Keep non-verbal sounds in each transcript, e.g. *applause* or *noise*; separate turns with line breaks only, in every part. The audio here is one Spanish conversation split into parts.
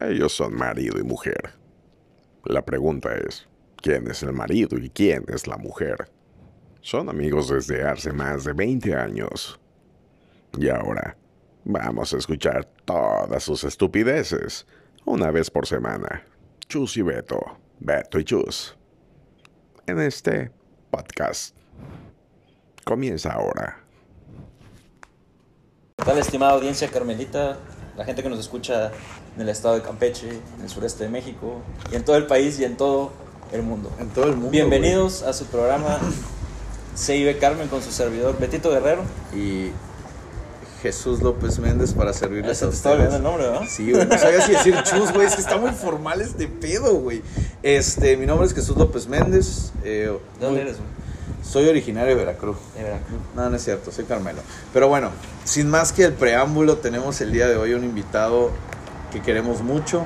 Ellos son marido y mujer. La pregunta es, ¿quién es el marido y quién es la mujer? Son amigos desde hace más de 20 años. Y ahora, vamos a escuchar todas sus estupideces, una vez por semana. Chus y Beto, Beto y Chus. En este podcast. Comienza ahora.
¿Qué tal, estimada audiencia carmelita? La gente que nos escucha en el estado de Campeche, en el sureste de México, y en todo el país y en todo el mundo.
En todo el mundo.
Bienvenidos a su programa CIB Carmen con su servidor Betito Guerrero.
Y Jesús López Méndez para servirles a
te
ustedes.
olvidando el nombre, ¿verdad?
Sí, güey. No sabía si decir chus, güey. Es que está muy formal este pedo, güey. Este, mi nombre es Jesús López Méndez. eh,
¿De dónde
muy-
eres, güey?
Soy originario de Veracruz.
De Veracruz.
No, no es cierto, soy Carmelo. Pero bueno, sin más que el preámbulo, tenemos el día de hoy un invitado que queremos mucho.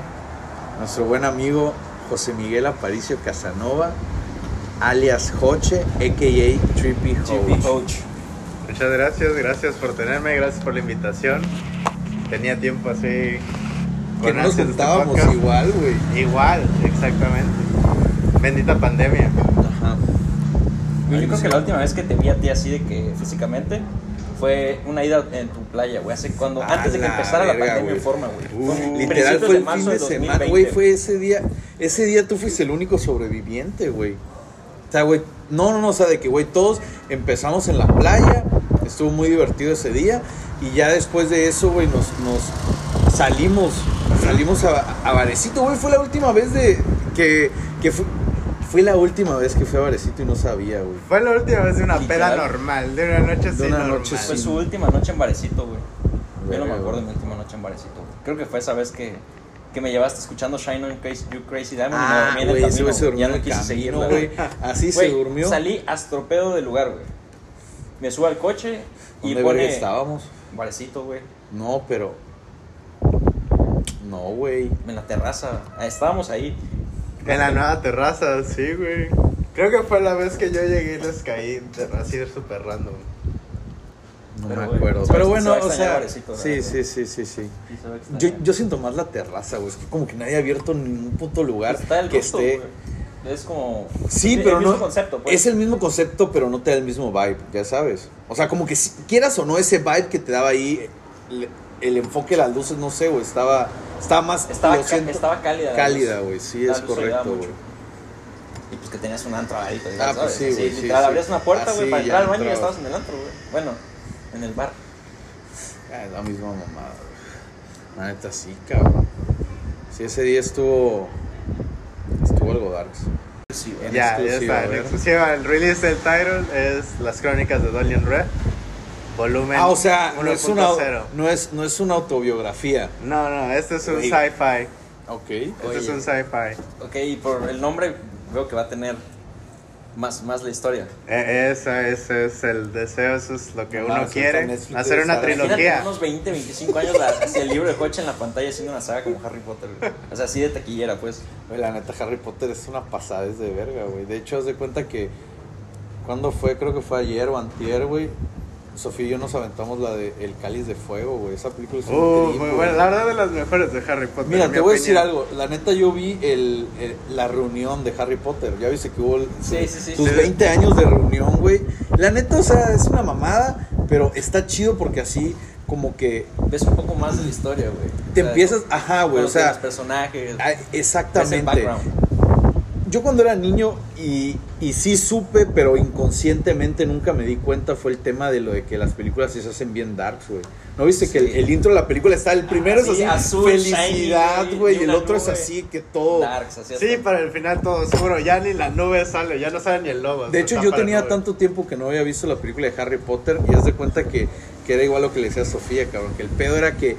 Nuestro buen amigo José Miguel Aparicio Casanova, alias Joche, a.k.a. Trippy
GP
Ho.
Coach.
Muchas gracias, gracias por tenerme, gracias por la invitación. Tenía tiempo así.
Que no nos
este
juntábamos igual, güey.
Igual, exactamente. Bendita pandemia.
Yo creo que la última vez que te vi a ti así de que físicamente fue una ida en tu playa, güey. Hace cuando,
A
antes de que
la
empezara la
verga,
pandemia
güey.
en forma, güey.
Literal fue
de
el fin de
del
semana,
2020.
güey. Fue ese día. Ese día tú fuiste el único sobreviviente, güey. O sea, güey. No, no, no. O sea, de que, güey, todos empezamos en la playa. Estuvo muy divertido ese día. Y ya después de eso, güey, nos, nos salimos. Salimos a, a Varecito, güey. Fue la última vez de que, que fue, fue la última vez que fui a Varecito y no sabía, güey.
Fue la última vez de una
Literal.
peda normal, de una noche
De una
normal.
noche
Fue su última noche en Barecito, güey. Yo no me acuerdo de mi última noche en Barecito, güey. Creo que fue esa vez que, que me llevaste escuchando Shine On Crazy, You Crazy Diamond
Ah,
y me dormí en el
güey, ese
camino,
se
Ya no quise
camino,
seguirla,
güey. Así se durmió.
Salí astropedo del lugar, güey. Me subo al coche y
¿Dónde
pone
estábamos?
Barecito, güey.
No, pero. No, güey.
En la terraza. Ah, Estábamos ahí.
En la nueva terraza, sí, güey. Creo que fue la vez que yo llegué y les caí de- así de súper random.
No
Pero,
me acuerdo. Pero bueno, o sea. Sí,
¿verdad,
sí, sí, sí, sí.
Se
Yo, yo siento más la terraza, güey. Es que como que nadie ha abierto ningún puto lugar
Está el
que
gusto,
esté.
güey. Es como.
Sí, pero
el
no.
mismo concepto, pues.
Es el mismo concepto, pero no te da el mismo vibe, ya sabes. O sea, como que si quieras o no, ese vibe que te daba ahí, el, enfoque de las luces, no sé, güey. Estaba, estaba más.
Estaba,
lo
ca-
siento,
estaba cálida.
Cálida, güey. Sí,
La
es correcto, güey.
Y pues que tenías un antro ahí, pues,
Ah,
¿sabes?
pues sí, güey, sí,
literal,
sí.
abrías una puerta,
Así
güey, para entrar al baño y estabas en el antro, güey. Bueno, en el bar.
Ah, es la misma mamada, güey. La neta, sí, cabrón. Sí, ese día estuvo. Estuvo algo darks.
Sí,
ya, ya está. En exclusiva, el release del title es Las Crónicas de Dolian Red. Volumen
Ah, o sea, no es, una,
1.0.
no, es, no es una autobiografía.
No, no, este es un sci-fi.
Ok.
Este
Oye.
es un sci-fi.
Ok, y por el nombre veo que va a tener más, más la historia.
E- Ese, ese es el deseo, eso es lo que
No,
uno
mames,
quiere.
ahorita Netflix
Hacer
debe
una
estar-
Imagínate
trilogía.
unos 20, 25 años la- hacia el libro de Coche en la pantalla haciendo una saga como Harry Potter, güey. O sea, así de taquillera, pues.
Güey, la neta, Harry Potter es una pasada, es de verga, güey. De hecho, haz de cuenta que. ¿Cuándo fue? Creo que fue ayer o antier, güey. Sofía y yo nos aventamos la de El Cáliz de Fuego, güey. Esa película es increíble,
muy buena. La verdad de las mejores de Harry Potter.
Mira, te
mi
voy a decir algo. La neta, yo vi el, el- la reunión de Harry Potter. Ya viste que hubo el-
Sí, sí, sí.
sus
Sí.
20 años de reunión, güey. La neta, o sea, es una mamada, pero está chido porque así, como que
Ves un poco más de la historia, güey.
te
O sea,
empiezas. Ajá, güey. O sea,
los personajes.
ah,
ves el
exactamente. Yo cuando era niño y, y sí supe, pero inconscientemente nunca me di cuenta, fue el tema de lo de que las películas se hacen bien darks, güey. ¿No viste que el, intro de la película está, el primero
Ah, sí,
es así,
azul,
felicidad, güey,
y
y el otro es así, que todo...
Darks, así
Sí, para el final todo seguro. Ya ni la nube sale, ya no sale ni el logo.
De hecho, yo tenía tanto tiempo que no había visto la película de Harry Potter y haz de cuenta que, que era igual lo que le decía a Sofía, cabrón, que el pedo era que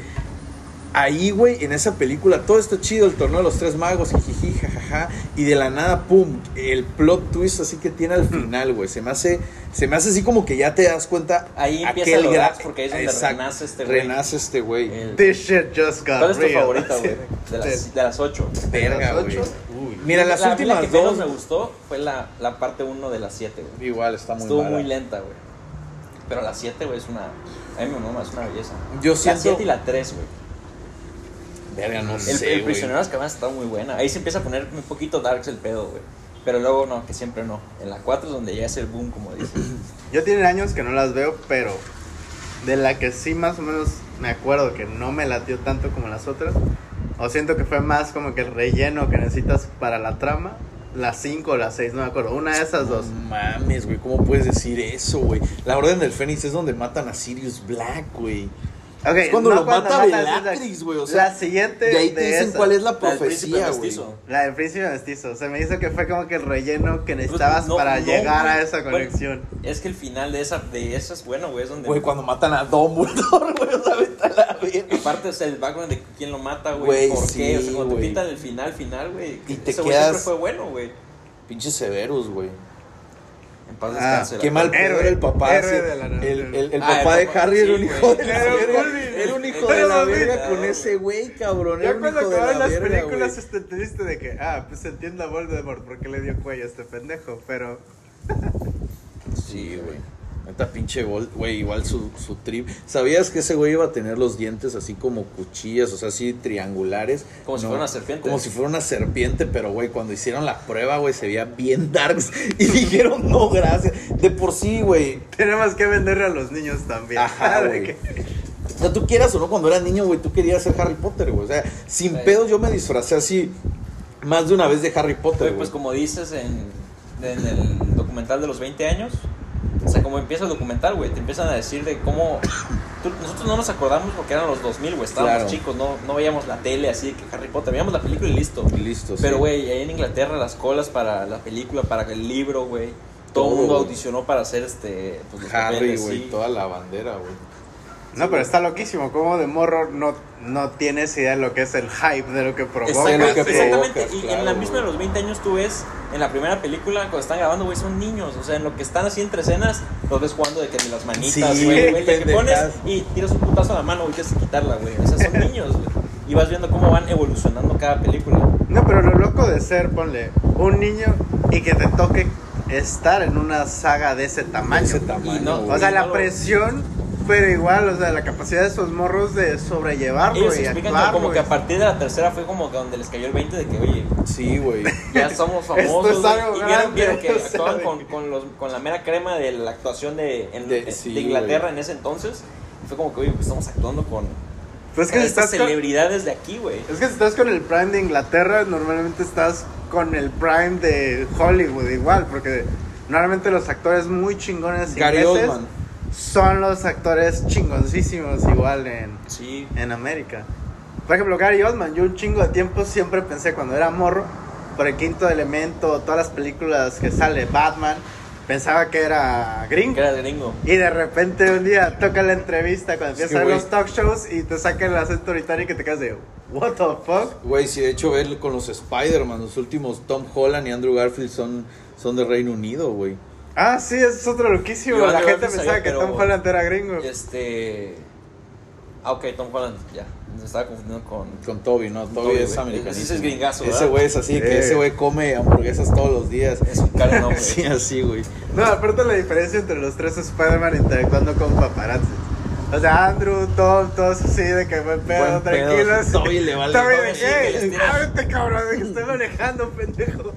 ahí, güey, en esa película, todo está chido, el torneo de los tres magos, jijiji, jajaja, y de la nada, pum, el plot twist así que tiene al final, güey, se me hace, se me hace así como que ya te das cuenta.
Ahí empieza
aquel
lo
gra-
porque ahí es donde
Exacto,
renace este güey.
Renace este güey.
El-
This shit just got
¿Cuál es tu
real.
favorita, güey? *laughs* De las, de las ocho.
Verga,
¿Las
güey. Mira, las
La- mí la
últimas
que menos
dos.
me gustó fue la, la parte 1 de las 7, güey.
Igual está muy
Estuvo
mala.
muy lenta, güey. Pero la 7, güey, es una. A mí me mama, es una belleza.
Yo
La
siento-
7 y la 3, güey.
Verga, no
El,
sé,
el prisionero de Azkaban está muy buena. Ahí se empieza a poner un poquito darks el pedo, güey. Pero luego no, que siempre no. En la 4 es donde ya es el boom, como dices. *clears throat*
Yo tiene años que no las veo, pero de la que sí más o menos me acuerdo que no me latió tanto como las otras, o siento que fue más como que el relleno que necesitas para la trama, las 5 o las 6, no me acuerdo, una de esas dos.
No mames, güey, ¿cómo puedes decir eso, güey? La Orden del Fénix es donde matan a Sirius Black, güey.
Ok,
Es cuando lo mata
matan, es
Bellatrix, güey, o sea,
la siguiente
De ahí te
de
dicen
esas.
cuál es la profecía, güey.
La del príncipe mestizo, se me hizo que fue como que el relleno que necesitabas
no,
para
no,
llegar a esa
Bueno,
conexión.
Es que el final de esa, de esa es bueno, güey. Es donde.
Güey, cuando matan a Dumbledore, güey, o sea, a la verga.
Aparte, o sea, el background de quién lo mata,
Güey,
güey. ¿Por
sí,
qué? O sea, cuando
güey.
te pintan el final, final, güey.
Y te
ese güey
quedas-
siempre fue bueno, güey.
Pinche Severus, güey.
En paz
Ah.
Qué mal
Héroe,
era el papá.
héroe de la-
el, el, el
Ah,
papá de Harry
sí,
era un hijo de la verga. Era un hijo
Era
de la verga con ese güey, cabrón.
Ya cuando
la
las
verga,
películas este, te diste de que, ah, pues entiendo a Voldemort porque le dio cuello a este pendejo, pero...
Sí, güey. Neta pinche güey, igual su, su trip. ¿Sabías que ese güey iba a tener los dientes así como cuchillas, o sea, así triangulares?
Como si fuera una serpiente.
Como si fuera una serpiente, pero güey, cuando hicieron la prueba, güey, se veía bien darks *laughs* y dijeron, no, gracias. De por sí, güey.
Tenemos que venderle a los niños también.
Ajá, *laughs* güey.
que-
O sea, tú quieras o no, cuando eras niño, güey, tú querías ser Harry Potter, güey. O sea, sin
Sí.
pedos yo me disfracé así más de una vez de Harry Potter,
Güey,
güey.
pues como dices en, en el documental de los 20 años, o sea, como empieza el documental, güey, te empiezan a decir de cómo... tú- nosotros no nos acordamos porque eran los 2000, güey, estábamos
Claro.
chicos, no, no veíamos la tele así de que Harry Potter, veíamos la película y listo.
Y listo,
Pero,
sí.
güey, ahí en Inglaterra las colas para la película, para el libro, güey, todo
Todo,
el mundo audicionó para hacer este... Pues,
Harry, güey,
sí.
toda la bandera, güey.
No, pero está loquísimo. Como de morro no, no tienes idea de lo que es el hype, de lo que provoca.
Exactamente,
lo que
exactamente.
provocas,
y en
claro,
la misma de los 20 años tú ves, en la primera película, cuando están grabando, güey, son niños. O sea, en lo que están así entre escenas, los ves jugando de que ni las manitas,
Sí,
güey. güey, de que pones y tiras un putazo a la mano, güey, tienes que quitarla, güey. O sea, son *laughs* niños, güey. Y vas viendo cómo van evolucionando cada película.
No, pero lo loco de ser, ponle, un niño y que te toque estar en una saga de ese tamaño.
Ese tamaño,
no-.
O sea,
Y
la
no lo-
presión, pero igual, o sea, la capacidad de esos morros de sobrellevarlo
Ellos
y
explican
actuar,
que como que a partir de la tercera fue como que donde les cayó el 20 de que, oye,
Sí, güey. *laughs*
ya somos
Esto
famosos.
es
güey,
algo
y vieron, vieron que *laughs* actuaban con, con, los, con la mera crema de la actuación de, en-
De-
de
sí,
Inglaterra en ese entonces. Fue como que, oye, pues estamos actuando con,
Pues es que si estás con,
celebridades de aquí, güey.
es que si estás con el prime de Inglaterra, normalmente estás con el prime de Hollywood igual, porque normalmente los actores muy chingones
Gary
ingleses
Oldman.
Son los actores chingoncísimos igual en,
Sí.
en América. Por ejemplo, Gary Oldman, yo un chingo de tiempo siempre pensé cuando era morro, por el quinto elemento, todas las películas que sale Batman, pensaba que era gringo.
Que era gringo.
Y de repente un día toca la entrevista cuando empiezan los talk shows y te sacan el acento británico y te quedas de, what the fuck?
Güey, si de hecho ver con los Spider-Man, los últimos Tom Holland y Andrew Garfield son, son de Reino Unido, güey.
Ah, sí, eso es otro loquísimo.
Yo
la gente pensaba que
pero-
Tom Holland era gringo.
Este. Ah, ok, Tom Holland, ya. Se estaba confundiendo con.
Con Toby, ¿no? Toby
Toby,
es americano.
Ese es gringazo,
Ese
¿verdad?
güey es así, que ese güey come hamburguesas todos los días.
Es un cara nombre. *laughs*
Sí, así, güey.
No, aparte la diferencia entre los tres Spider-Man interactuando con paparazzi. O sea, Andrew, Tom, todos así de que buen pedo,
Buen pedo,
tranquilos.
Toby le vale-
Toby,
Toby
¿de
sí, que les
qué? Ábrete, cabrón, de que estoy manejando, pendejo.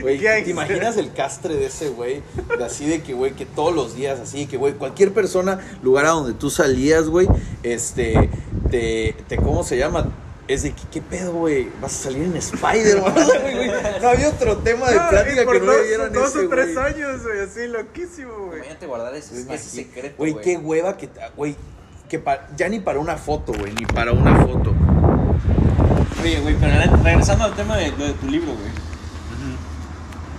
Güey. *laughs* ¿te imaginas el castre de ese güey? De Así de que, güey, que todos los días, así que, güey, cualquier persona, lugar a donde tú salías, güey, este, te, te, ¿cómo se llama? Es de que, ¿qué pedo, güey? Vas a salir en Spider-Man. *laughs* Güey, güey, no había otro tema de
No,
plática
por
que no
dos,
le dieran
dos
ese,
o tres
güey.
años, güey, así loquísimo, güey.
Imagínate guardar ese, ese secreto.
Güey, qué hueva que, güey, que pa- ya ni para una foto, güey, ni para una foto.
Oye, güey, pero re- regresando al tema de, de tu libro, güey.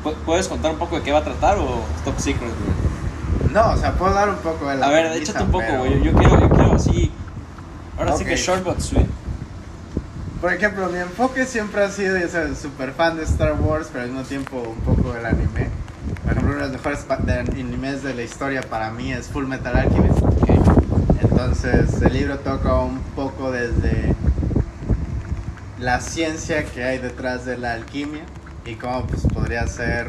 ¿Pu- ¿Puedes contar un poco de qué va a tratar o top secret, güey?
No, o sea, puedo dar un poco de la
A ver, échate un poco,
pero-
güey. Yo quiero, yo quiero así. Ahora sí que short but sweet.
Por ejemplo, mi enfoque siempre ha sido, ya sabes, super fan de Star Wars, pero al mismo tiempo un poco del anime. Por ejemplo, uno de los mejores animes de la historia para mí es Full Metal Alchemist. Entonces, el libro toca un poco desde la ciencia que hay detrás de la alquimia y cómo pues, podría ser,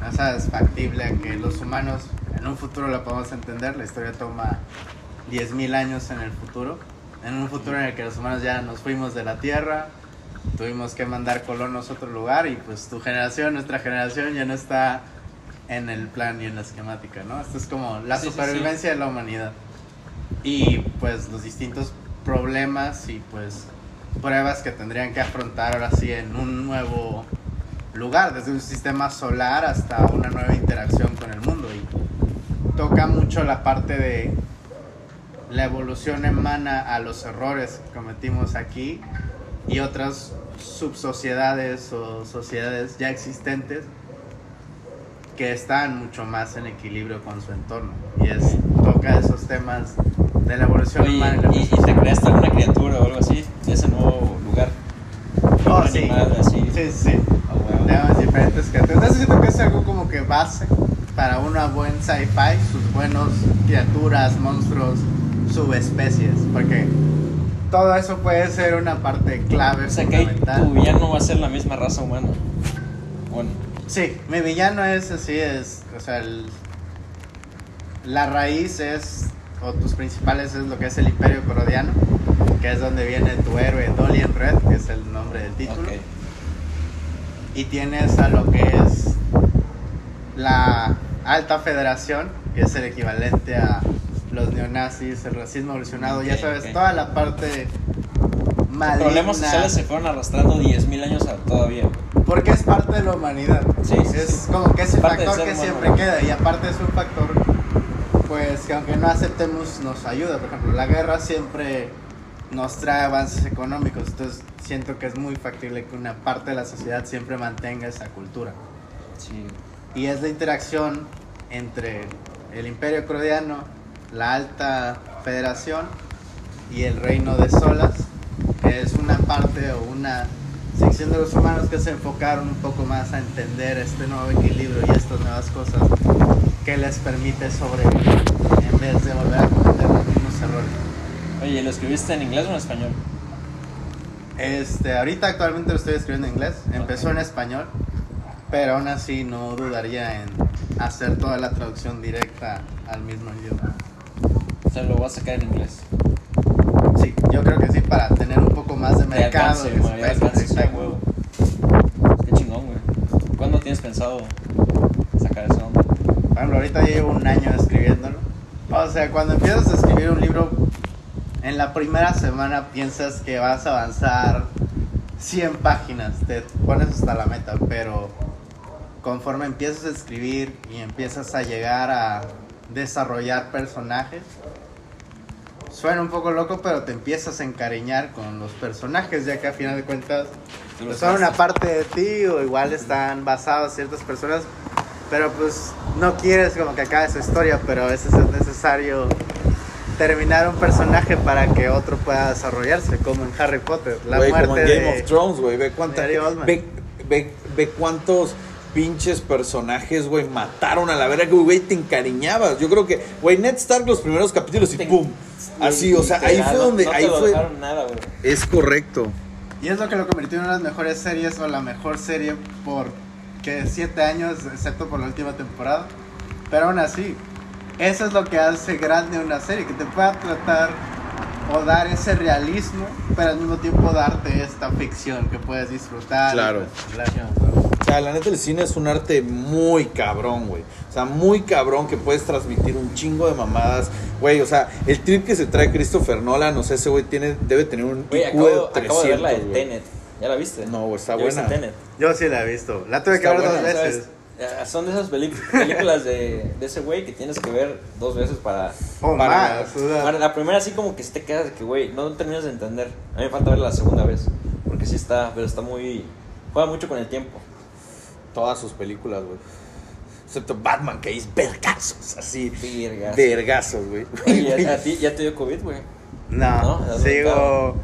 no sabes, factible que los humanos en un futuro lo podamos entender. La historia toma 10.000 años en el futuro. En un futuro en el que los humanos ya nos fuimos de la Tierra, tuvimos que mandar colonos a otro lugar y pues tu generación, nuestra generación ya no está en el plan y en la esquemática, ¿no? Esto es como la
Sí, sí,
supervivencia de la humanidad. Y pues los distintos problemas y pues pruebas que tendrían que afrontar ahora sí en un nuevo lugar, desde un sistema solar hasta una nueva interacción con el mundo. Y toca mucho la parte de la evolución emana a los errores que cometimos aquí y otras subsociedades o sociedades ya existentes que están mucho más en equilibrio con su entorno. Y es, toca esos temas de la evolución
Oye,
humana. y
y, y te creaste alguna criatura o algo así de ese nuevo lugar.
Oh,
un
sí.
animal así.
Sí, sí.
Huevo.
Tenemos diferentes criaturas. Entonces siento que es algo como que base para una buen sci-fi, sus buenos criaturas, monstruos, subespecies, porque todo eso puede ser una parte clave,
O sea que tu villano va a ser la misma raza humana. Bueno,
Sí, mi villano es así, es, o sea, el- la raíz es, o tus principales es lo que es el Imperio Corodiano, que es donde viene tu héroe Dolian Red, que es el nombre del título. Y tienes a lo que es la Alta Federación, que es el equivalente a los neonazis, el racismo evolucionado, ya
Ok,
sabes,
ok.
toda la parte
Los
maligna.
problemas sociales se fueron arrastrando 10.000 años a todavía.
Porque es parte de la humanidad.
Sí, sí,
es
sí.
como que es el
Parte
factor que
humano.
siempre queda. Y aparte es un factor, pues que aunque no aceptemos, nos ayuda. Por ejemplo, la guerra siempre nos trae avances económicos. Entonces siento que es muy factible que una parte de la sociedad siempre mantenga esa cultura.
Sí.
Y es la interacción entre el Imperio Crodiano, la Alta Federación y el Reino de Solas, que es una parte o una sección de los humanos que se enfocaron un poco más a entender este nuevo equilibrio y estas nuevas cosas que les permite sobrevivir en vez de volver a cometer los mismos errores.
Oye, ¿lo escribiste en inglés o en español?
Este, ahorita actualmente lo estoy escribiendo en inglés, empezó en español, pero aún así no dudaría en hacer toda la traducción directa al mismo idioma.
Lo voy a sacar en inglés.
Sí, yo creo que sí, para tener un poco más de mercado.
alcance,
de
alcance, sí, huevo. Qué chingón, güey. ¿Cuándo tienes pensado sacar esa onda?
Por ejemplo, ahorita ya llevo un año escribiéndolo. O sea, cuando empiezas a escribir un libro, en la primera semana piensas que vas a avanzar 100 páginas, te pones hasta la meta, pero conforme empiezas a escribir y empiezas a llegar a desarrollar personajes, suena un poco loco, pero te empiezas a encariñar con los personajes, ya que a final de cuentas pues son una parte de ti o igual están basados ciertas personas, pero pues no quieres como que acabe su historia, pero a veces es necesario terminar un personaje para que otro pueda desarrollarse, como en Harry Potter, la muerte
como en Game
de
of Thrones, güey. Ve, cuánta-
Gary Oldman.
ve, ve, ve cuántos pinches personajes, güey, mataron a la verga, güey, te encariñabas. Yo creo que, güey, Ned Stark los primeros capítulos y
Te-
pum. Así, o sea, ahí fue donde,
no
ahí fue.
nada, güey.
Es correcto.
Y es lo que lo convirtió en una de las mejores series o la mejor serie por que siete años, excepto por la última temporada. Pero aún así, eso es lo que hace grande una serie, que te pueda tratar o dar ese realismo, pero al mismo tiempo darte esta ficción que puedes disfrutar. y
Claro.
puedes hablar.
O sea, la neta, el cine es un arte muy cabrón, güey. O sea, muy cabrón que puedes transmitir un chingo de mamadas. Güey, o sea, el trip que se trae Christopher Nolan, o sea, ese güey tiene, debe tener un
Güey,
IQ
acabo,
de
acabo
300,
de ver la de. Tenet. ¿Ya la viste?
No, güey, está
¿Ya viste
buena.
Tenet?
Yo sí la he visto. La tuve que ver dos veces.
Son de esas películas de, de ese güey que tienes que ver dos veces para...
O
Para-
más. o sea,
Para la primera así como que si te quedas de que, güey, no terminas de entender. A mí me falta verla la segunda vez. Porque sí está, pero está muy... Juega mucho con el tiempo.
Todas sus películas, güey. Excepto Batman, que es vergazos, así. Vergazos, güey.
¿a, *laughs* a ti ya te dio COVID, güey?
No,
¿No? ¿Has
sigo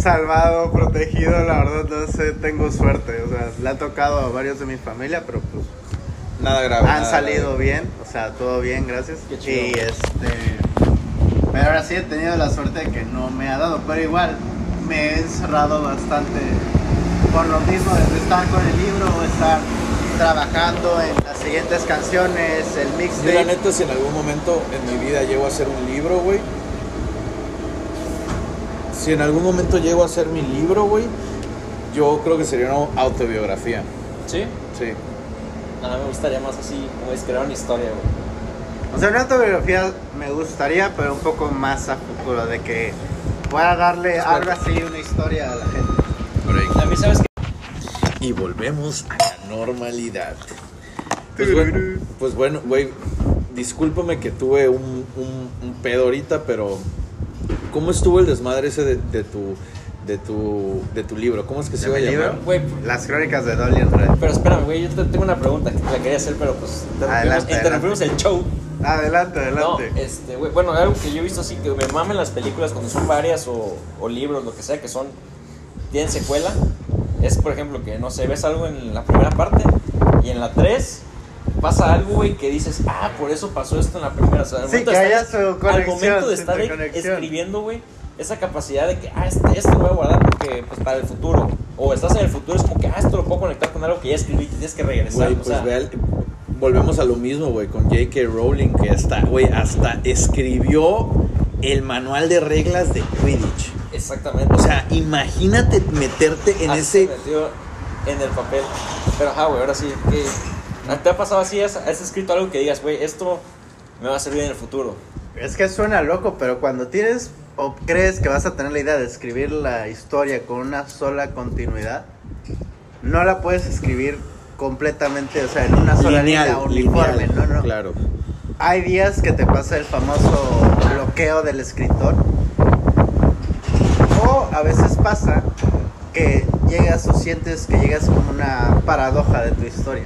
salvado, protegido, la verdad no sé, tengo suerte, o sea, le ha tocado a varios de mi familia, pero pues
Nada grave.
han
nada
salido
grave.
bien, o sea, todo bien, gracias.
Qué chido.
Y este, pero ahora sí he tenido la suerte de que no me ha dado, pero igual me he encerrado bastante por lo mismo de estar con el libro o estar trabajando en las siguientes canciones, el
Yo la
mixtape.
neta, si en algún momento en mi vida llego a hacer un libro, güey, si en algún momento llego a hacer mi libro, güey, yo creo que sería una autobiografía.
¿Sí?
Sí.
A mí me gustaría más así, como es crear una historia, güey.
O sea, una autobiografía me gustaría, pero un poco más a futuro, de que pueda darle algo así, una historia a la gente.
A mí, ¿sabes qué?
Y volvemos a la normalidad. Pues bueno, pues bueno, güey, discúlpame que tuve un, un, un pedo ahorita, pero ¿cómo estuvo el desmadre ese de, de tu de tu de tu libro? ¿Cómo es que se
¿De
iba a llamar?
libro?
Güey,
Las crónicas de Dolly en Red.
pero espérame, güey, yo te- tengo una pregunta que te la quería hacer, pero pues interrumpimos,
Adelante,
interrumpimos el show.
Adelante,
No,
adelante.
este, güey, bueno, algo que yo he visto así, que me mamen las películas cuando son varias o, o libros, lo que sea, que son, tienen secuela, es por ejemplo que, no sé, ves algo en la primera parte y en la 3 pasa algo, güey, que dices, ah, por eso pasó esto en la primera. O sea, al
Sí,
momento
que
de
haya
estar-
su
Al
conexión,
momento de estar escribiendo, güey, esa capacidad de que, ah, este, esto lo voy a guardar porque, pues, para el futuro. O estás en el futuro, es como que, ah, esto lo puedo conectar con algo que ya escribí, tienes que regresar.
Güey,
o
pues
sea,
ve al- volvemos a lo mismo, güey, con J.K. Rowling, que hasta, güey, hasta escribió el manual de reglas de Quidditch.
Exactamente.
O sea, imagínate meterte en
Así se
ese...
metió en el papel. Pero, ajá, güey, ahora sí, ¿qué? ¿te ha pasado así? ¿Has, has escrito algo que digas, güey, esto me va a servir en el futuro?
Es que suena loco, pero cuando tienes o crees que vas a tener la idea de escribir la historia con una sola continuidad, no la puedes escribir completamente, o sea, en una sola línea uniforme,
lineal,
no, no.
Claro.
Hay días que te pasa el famoso bloqueo del escritor. A veces pasa que llegas o sientes que llegas como una paradoja de tu historia.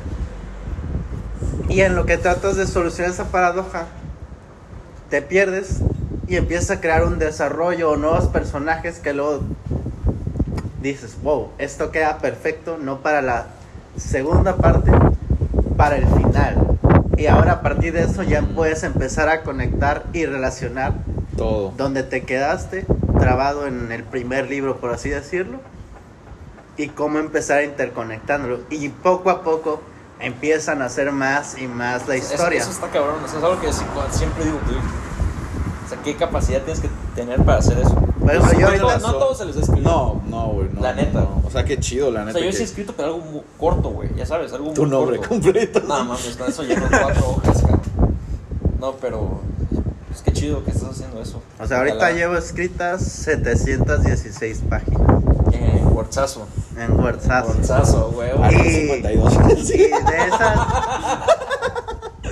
Y en lo que tratas de solucionar esa paradoja, te pierdes y empiezas a crear un desarrollo o nuevos personajes que luego dices, wow, esto queda perfecto, no para la segunda parte, para el final. Y ahora a partir de eso ya puedes empezar a conectar y relacionar
Todo.
donde te quedaste, trabado en el primer libro, por así decirlo, y cómo empezar a interconectándolo. Y poco a poco empiezan a hacer más y más la
Eso-
historia.
Eso, está cabrón, eso es algo que siempre digo, güey. O sea, ¿qué capacidad tienes que tener para hacer eso?
Bueno,
Pues,
yo
no,
ahorita-
no a todos se les da escribir.
No, no, güey, no.
La neta.
no. O sea, qué chido, la
O
neta.
sea, yo sí he escrito, pero algo muy corto, güey. Ya sabes, algo muy
Tu nombre
corto.
completo.
No, mames, con eso lleno cuatro hojas, cabrón. No, pero. Que chido que estás haciendo eso.
O sea, ahorita
Ojalá.
llevo escritas 716 páginas
Eh, Wordsazo.
en WhatsApp.
Güey.
Ah, no,
Y-
52.
Y de *laughs* esas.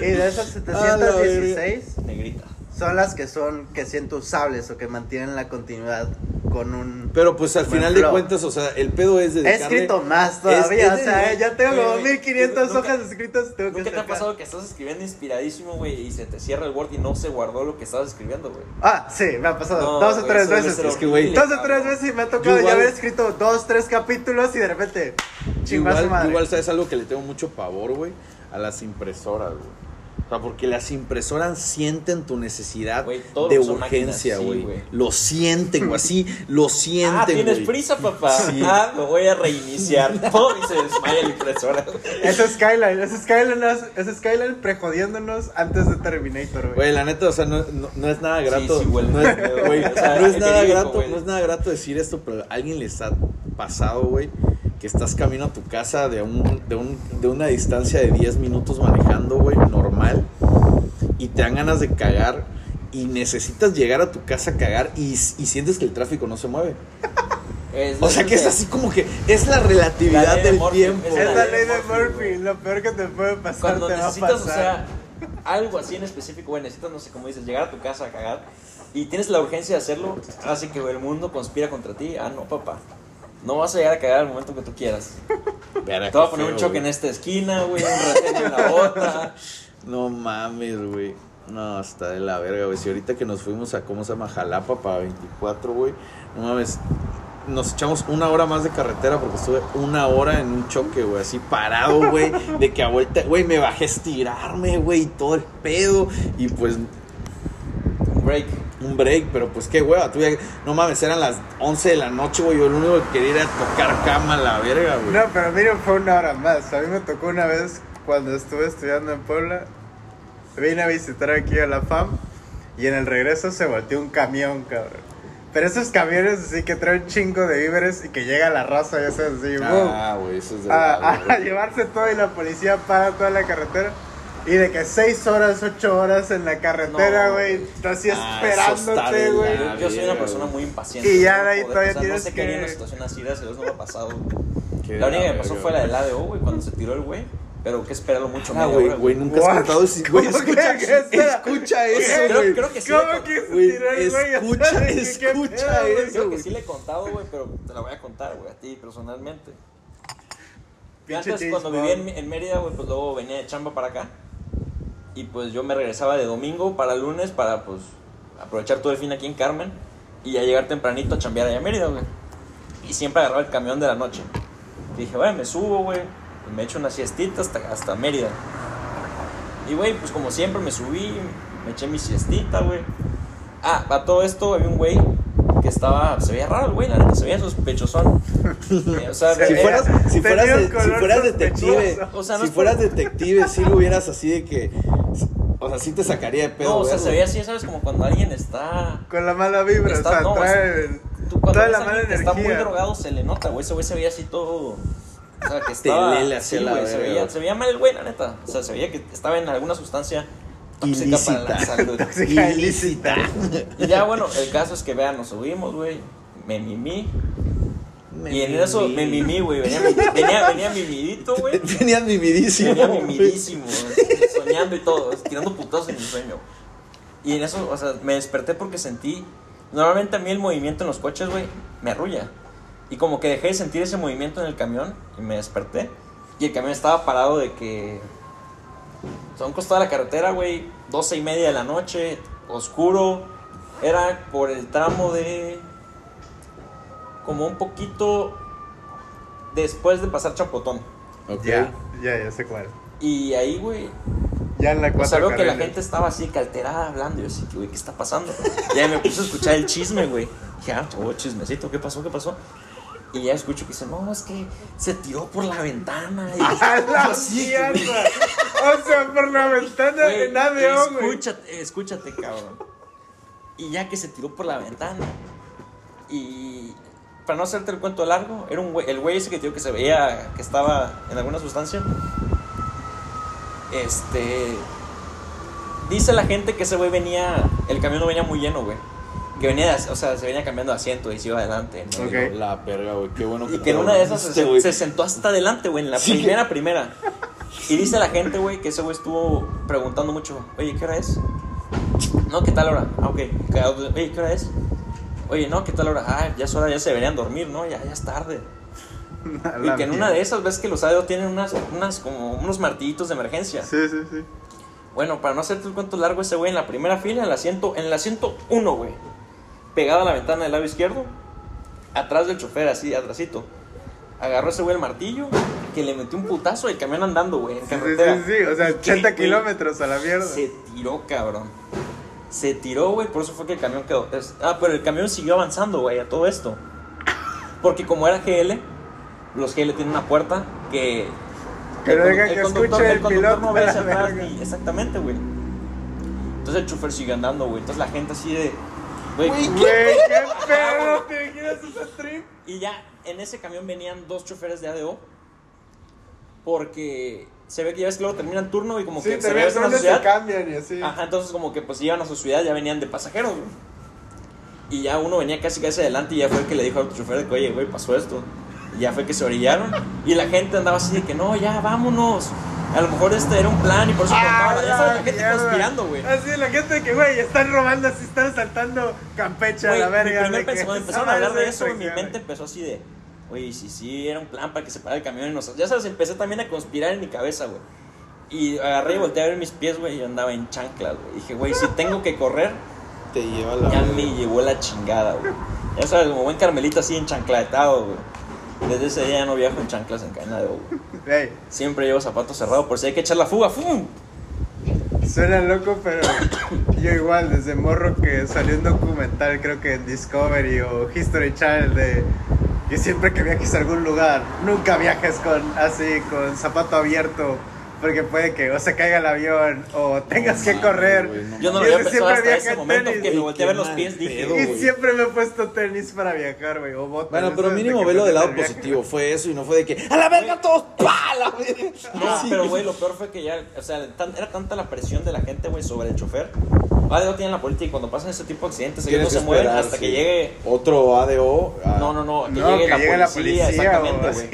Y de esas 716
Negrita.
son las que son que siento usables o que mantienen la continuidad con un.
Pero pues al final de cuentas, o sea, el pedo es
He
dedicarle...
escrito más todavía,
es
o
de-
sea, ya tengo como
Güey,
1500
nunca-
hojas escritas. Tengo que
¿Nunca te ha pasado que estás escribiendo inspiradísimo, güey, y se te cierra el Word y no se guardó lo que estabas escribiendo, güey?
Ah, sí, me ha pasado
No,
dos o tres veces.
Es que, güey,
Dos o tres veces y me ha tocado ya haber escrito dos, tres capítulos y de repente.
Igual, igual, ¿sabes algo que le tengo mucho pavor, güey? A las impresoras, güey. O sea, porque las impresoras sienten tu necesidad
todo
de urgencia,
sí,
güey. lo sienten, güey, así, lo sienten,
Ah, tienes prisa, papá.
Sí.
Ah, me voy a reiniciar. *laughs* Pum, y se desmaya la impresora.
Es Skyline, es Skyline, es Skyline prejodiéndonos antes de Terminator, güey.
Güey, la neta, o sea, no, no, no es nada grato.
sí huele
no, es,
o sea,
no es nada grato, no es nada grato decir esto, pero a alguien les ha pasado, güey, que estás camino a tu casa de un, de un, de una distancia de 10 minutos manejando, güey, normal, y te dan ganas de cagar y necesitas llegar a tu casa a cagar y, y sientes que el tráfico no se mueve.
Es-
O sea que es así como que es la relatividad
La ley de
del
Murphy,
tiempo.
es
la ley de Murphy, lo peor que te puede pasar
Cuando
te va a
necesitas, o
pasar.
sea, algo así en específico, güey, necesitas, no sé cómo dices, llegar a tu casa a cagar y tienes la urgencia de hacerlo, así que el mundo conspira contra ti. Ah, no, papá. No vas a llegar a cagar al momento que tú quieras. *laughs*
Verá,
Te voy a poner un choque
güey.
en esta esquina, güey, un retén en la otra. *laughs*
No mames, güey. No, está de la verga, güey. Si ahorita que nos fuimos a, ¿cómo se llama? Jalapa para 24, güey. No mames. Nos echamos una hora más de carretera porque estuve una hora en un choque, güey. Así parado, güey. De que a vuelta, güey, me bajé a estirarme, güey. Y todo el pedo. Y pues
Un break.
Un break, pero pues qué hueva. Ya- no mames, eran las 11 de la noche, güey. Yo lo único que quería era tocar cama a la verga, güey.
No, pero miren, fue una hora más. A mí me tocó una vez cuando estuve estudiando en Puebla. Vine a visitar aquí a la FAM y en el regreso se volteó un camión, cabrón. Pero esos camiones así que traen chingo de víveres y que llega la raza, ya sabes, así,
Ah, güey, eso es de
a,
verdad,
a llevarse todo y la policía para toda la carretera. Y de que seis horas, ocho horas en la carretera,
No,
güey,
güey.
está así
Ah,
esperándote, güey.
Yo, yo soy una persona muy impaciente.
Y ya
no
de ahí todavía
o sea,
tienes
No sé qué haría en
que-
una situación así, gracias a no me ha pasado. güey.
Qué
La única que me pasó fue la del ADO, güey, cuando se tiró el güey. Pero que esperarlo mucho
Ah,
media
güey, güey, nunca has contado eso. Güey,
¿Cómo
escucha,
que?
Escucha eso,
Creo,
güey.
creo que sí.
¿Cómo que se tiró el güey?
escucha, *laughs*
¿Qué- qué
escucha eso.
Creo que sí le he contado, güey, pero te la voy a contar, güey, a ti personalmente. Antes, cuando vivía en, en Mérida, güey, pues luego venía de chamba para acá. Y pues yo me regresaba de domingo para lunes para, pues, aprovechar todo el fin aquí en Carmen. Y ya llegar tempranito a chambear allá a Mérida, güey. Y siempre agarraba el camión de la noche. Y dije, güey, me subo, güey. Y me echo una siestita hasta, hasta Mérida. Y, güey, pues como siempre me subí, me eché mi siestita, güey. Ah, a todo esto había un güey que estaba, se veía raro el güey, la neta, se veía sospechosón. *laughs* O sea,
Si
Tenía-
fueras, si fueras, de- si fueras detective.
O sea, no
si
es
fueras detective, sí lo hubieras así de que, o sea, sí te sacaría de pedo.
no, o sea,
verlo.
se veía así, ¿sabes? Como cuando alguien está...
Con la mala vibra,
Está-
o sea,
no,
trae
Tú cuando ves
la mala
alguien que está muy
energía.
drogado se le nota, güey. Ese güey se veía así todo... O sea, que estaba...
Telele
sí, güey, se veía, se veía mal el güey, la neta. O sea, se veía que estaba en alguna sustancia tóxica para la
Ilícita. *laughs*
salud.
Tóxica,
Ilícita.
Y ya, bueno, el caso es que, vean, nos subimos, güey. Me mimí. y en eso me mimí, güey. Venía, venía, venía mimidito, güey. *laughs*
Venías mimidísimo.
Venía
güey.
mimidísimo, soñando y todo, tirando putazos en mi sueño. Y en eso, o sea, me desperté porque sentí. Normalmente a mí el movimiento en los coches, güey, me arrulla. Y como que dejé de sentir ese movimiento en el camión y me desperté. Y el camión estaba parado de que. O sea, un costado de la carretera, güey, doce y media de la noche, oscuro. Era por el tramo de. Como un poquito después de pasar Chapotón.
Ok.
Ya, ya, ya sé cuál.
Y ahí, güey,
Ya en la
o
cuatro
sea, veo que la gente estaba así calterada hablando. Y yo así, güey, ¿qué está pasando? Y ahí me puse a escuchar el chisme, güey. Dije, ah, oh, chismecito, ¿qué pasó? ¿Qué pasó? Y ya escucho que dice, no, es que se tiró por la ventana. *laughs* Y
¡A la
así, güey.
mierda! O sea, por la ventana ADO, güey.
Escúchate, escúchate, cabrón. Y ya que se tiró por la ventana. Y para no hacerte el cuento largo, era un güey, el güey ese que digo que se veía que estaba en alguna sustancia. Este. Dice la gente que ese güey venía. El camión no venía muy lleno, güey. Que venía, o sea, se venía cambiando de asiento y se iba adelante.
La perga, güey, qué bueno
Y que en una de esas se, sentó hasta adelante, güey, en la
Sí.
primera, primera. Y dice la gente, güey, que ese güey estuvo preguntando mucho, oye, ¿qué hora es? No, ¿qué tal hora? Ah, ok. Oye, ¿qué hora es? Oye, no, ¿qué tal hora? Ah, ya es hora, ya se deberían dormir, ¿no? Ya, ya es tarde. *laughs* Y que en una de esas ves que los ADO tienen unas, unas como unos martillitos de emergencia.
Sí, sí, sí.
Bueno, para no hacerte el cuento largo, ese güey en la primera fila, en el asiento, en el asiento 1, güey. Pegado a la ventana del lado izquierdo, atrás del chofer, así, atrásito. Agarró ese güey el martillo, que le metió un putazo el camión andando, güey, en
Sí, sí, sí, sí, o sea,
¿Y qué,
80
güey?
kilómetros a la mierda.
Se tiró, cabrón. Se tiró, güey, por eso fue que el camión quedó. ah, pero el camión siguió avanzando, güey, a todo esto. Porque como era GL, los GL tienen una puerta que.
Que
el
deja
condu-
que
conductor-
escuche el
conductor no ve hacia *laughs* atrás ni- Exactamente, güey. Entonces el chofer sigue andando, güey. Entonces la gente así de. Güey,
Güey, qué pedo, ¿te imaginas ese trip?
y ya en ese camión venían dos choferes de ADO. Porque se ve que ya ves que luego terminan turno y como
Sí,
que
te
se ve una
se cambian y así.
Ajá, entonces como que pues iban a su ciudad, ya venían de pasajeros, güey. Y ya uno venía casi casi adelante y ya fue el que le dijo al chofer de que, oye, güey, pasó esto. Y ya fue que se orillaron. Y la gente andaba así de que, no, ya, vámonos. A lo mejor este era un plan y por eso
Ah,
cortaba. Ya sabes, la gente
mierda.
conspirando, güey.
Así, la gente de que, güey, están robando, así están saltando Campeche a
Güey,
la
mi
verga.
primer pensamiento- cuando
esa
empezaron a hablar de
es
eso, mi mente empezó así de, oye, si sí, era un plan para que se parara el camión y nos... Ya sabes, empecé también a conspirar en mi cabeza, güey. Y agarré y volteé a ver mis pies, güey, y yo andaba en chanclas, güey. Dije, güey, si tengo que correr,
Te lleva la.
ya me llevó la chingada, güey. Ya sabes, como buen carmelito así enchanclatado, güey. Desde ese día ya no viajo en chanclas en cadena de.
Ey,
Siempre llevo zapatos cerrados por si hay que echar la fuga, ¡fum!
suena loco, pero yo igual, desde morro que salió un documental, creo que en Discovery o History Channel, de que siempre que viajes a algún lugar, nunca viajes con así, con zapato abierto Porque puede que o se caiga el avión o tengas que correr.
güey, no
Yo no lo había pensado
siempre
hasta
viajo
ese
en
momento
tenis.
que me volteé a ver los pies dije,
pedo,
y
güey.
siempre me he puesto tenis para viajar, güey, o botas.
Bueno, pero mínimo velo del lado positivo. Fue eso y no fue de que ¡A la verga todos! ¡Pa! La *laughs* verga!
No,
Sí.
pero güey, lo peor fue que ya, o sea, tan- era tanta la presión de la gente, güey, sobre el chofer. ADO tiene la política y cuando pasan ese tipo de accidentes, ellos no se mueven hasta
sí.
que llegue.
Otro ADO. ah,
No, no, no, que
No,
llegue,
que
la,
llegue
policía,
la policía
exactamente, güey.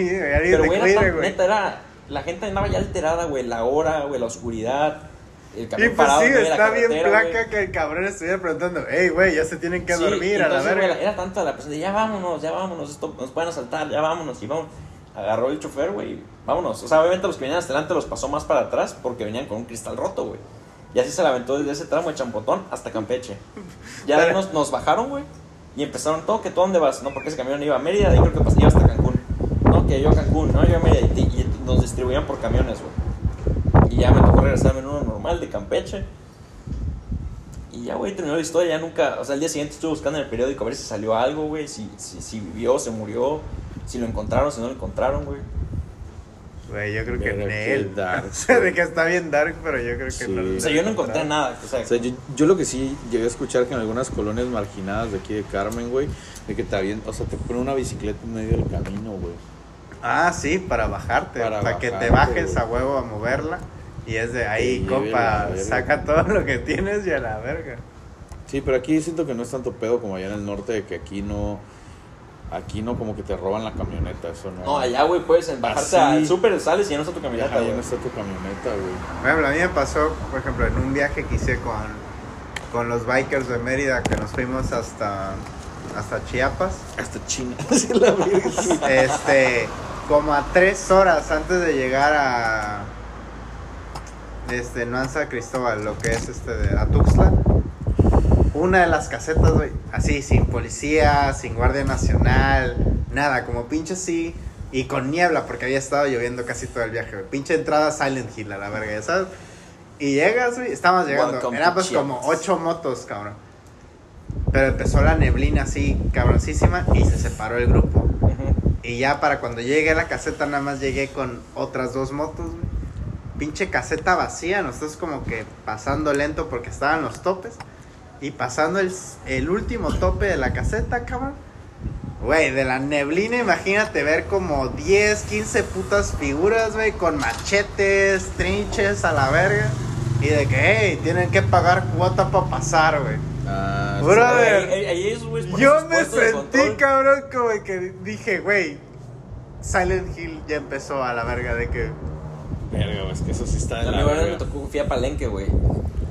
Pero güey, era tan- neta, era, la gente andaba ya alterada, güey, la hora, güey, la oscuridad, el
Y pues
parado
sí,
la
está bien placa
güey.
que el cabrón estuviera preguntando, hey, güey, ya se tienen que
Sí,
dormir a la
entonces, güey,
verga.
era tanta la presión de ya vámonos, ya vámonos, esto nos pueden asaltar, ya vámonos, y vamos. Agarró el chofer, güey, vámonos. O sea, obviamente los que venían hasta adelante los pasó más para atrás porque venían con un cristal roto, güey. Y así se la aventó desde ese tramo de Champotón hasta Campeche. Ya de nos, nos bajaron, güey, y empezaron todo, que tú dónde vas, no, porque ese camión iba a Mérida, ahí creo que iba hasta Cancún. No, que yo a Cancún, no, yo a Mérida, y, y nos distribuían por camiones, güey. Y ya me tocó regresarme en uno normal de Campeche. Y ya, güey, terminó la historia. Ya nunca. O sea, el día siguiente estuve buscando en el periódico a ver si salió algo, güey. Si, si, si vivió, se murió. Si lo encontraron, si no lo encontraron, güey.
Güey, yo creo que en él.
dark, *laughs*
O sea, de que está bien dark, pero yo creo que
Sí.
no.
O sea, yo no encontré nada. O sea,
O sea, yo, yo lo que sí llegué a escuchar que en algunas colonias marginadas de aquí de Carmen, güey, de que te o sea, te ponen una bicicleta en medio del camino, güey.
Ah, sí, para bajarte. Para,
Para
que te bajes
güey.
a huevo a moverla. Y es de ahí,
la
compa, saca todo lo que tienes y a la verga.
Sí, pero aquí siento que no es tanto pedo como allá en el norte, de que aquí no, aquí no como que te roban la camioneta, eso no.
no, allá, güey, puedes bajarte al súper, sales y ya no está tu camioneta,
ya
güey.
no está tu camioneta, güey.
Por ejemplo, a mí me pasó, por ejemplo, en un viaje que hice con, con los bikers de Mérida, que nos fuimos hasta, hasta Chiapas.
Hasta China. *laughs*
Este, como a tres horas antes de llegar a este, Nuanza Cristóbal, lo que es este de Atuxtla, una de las casetas, güey, así, sin policía, sin guardia nacional, nada, como pinche así, y con niebla, porque había estado lloviendo casi todo el viaje, güey. Pinche entrada Silent Hill, a la verga, sabes. Y llegas, güey, estábamos llegando,
Welcome
eran
to
pues como ocho motos, cabrón. Pero empezó la neblina así, cabroncísima, y se separó el grupo. Y ya para cuando llegué a la caseta, nada más llegué con otras dos motos, güey. Pinche caseta vacía, nosotros como que pasando lento porque estaban los topes. Y pasando el, el último tope de la caseta, cabrón. Güey, de la neblina, imagínate ver como 10, 15 putas figuras, güey, con machetes, trinches a la verga. Y de que, hey, tienen que pagar cuota para pasar, güey.
Ah,
Brother,
ponen
Yo me sentí, cabrón, como que dije, güey, Silent Hill ya empezó a la verga de que...
Verga, güey, es que eso sí está de la
vez
verga.
me tocó, fui a Palenque, güey.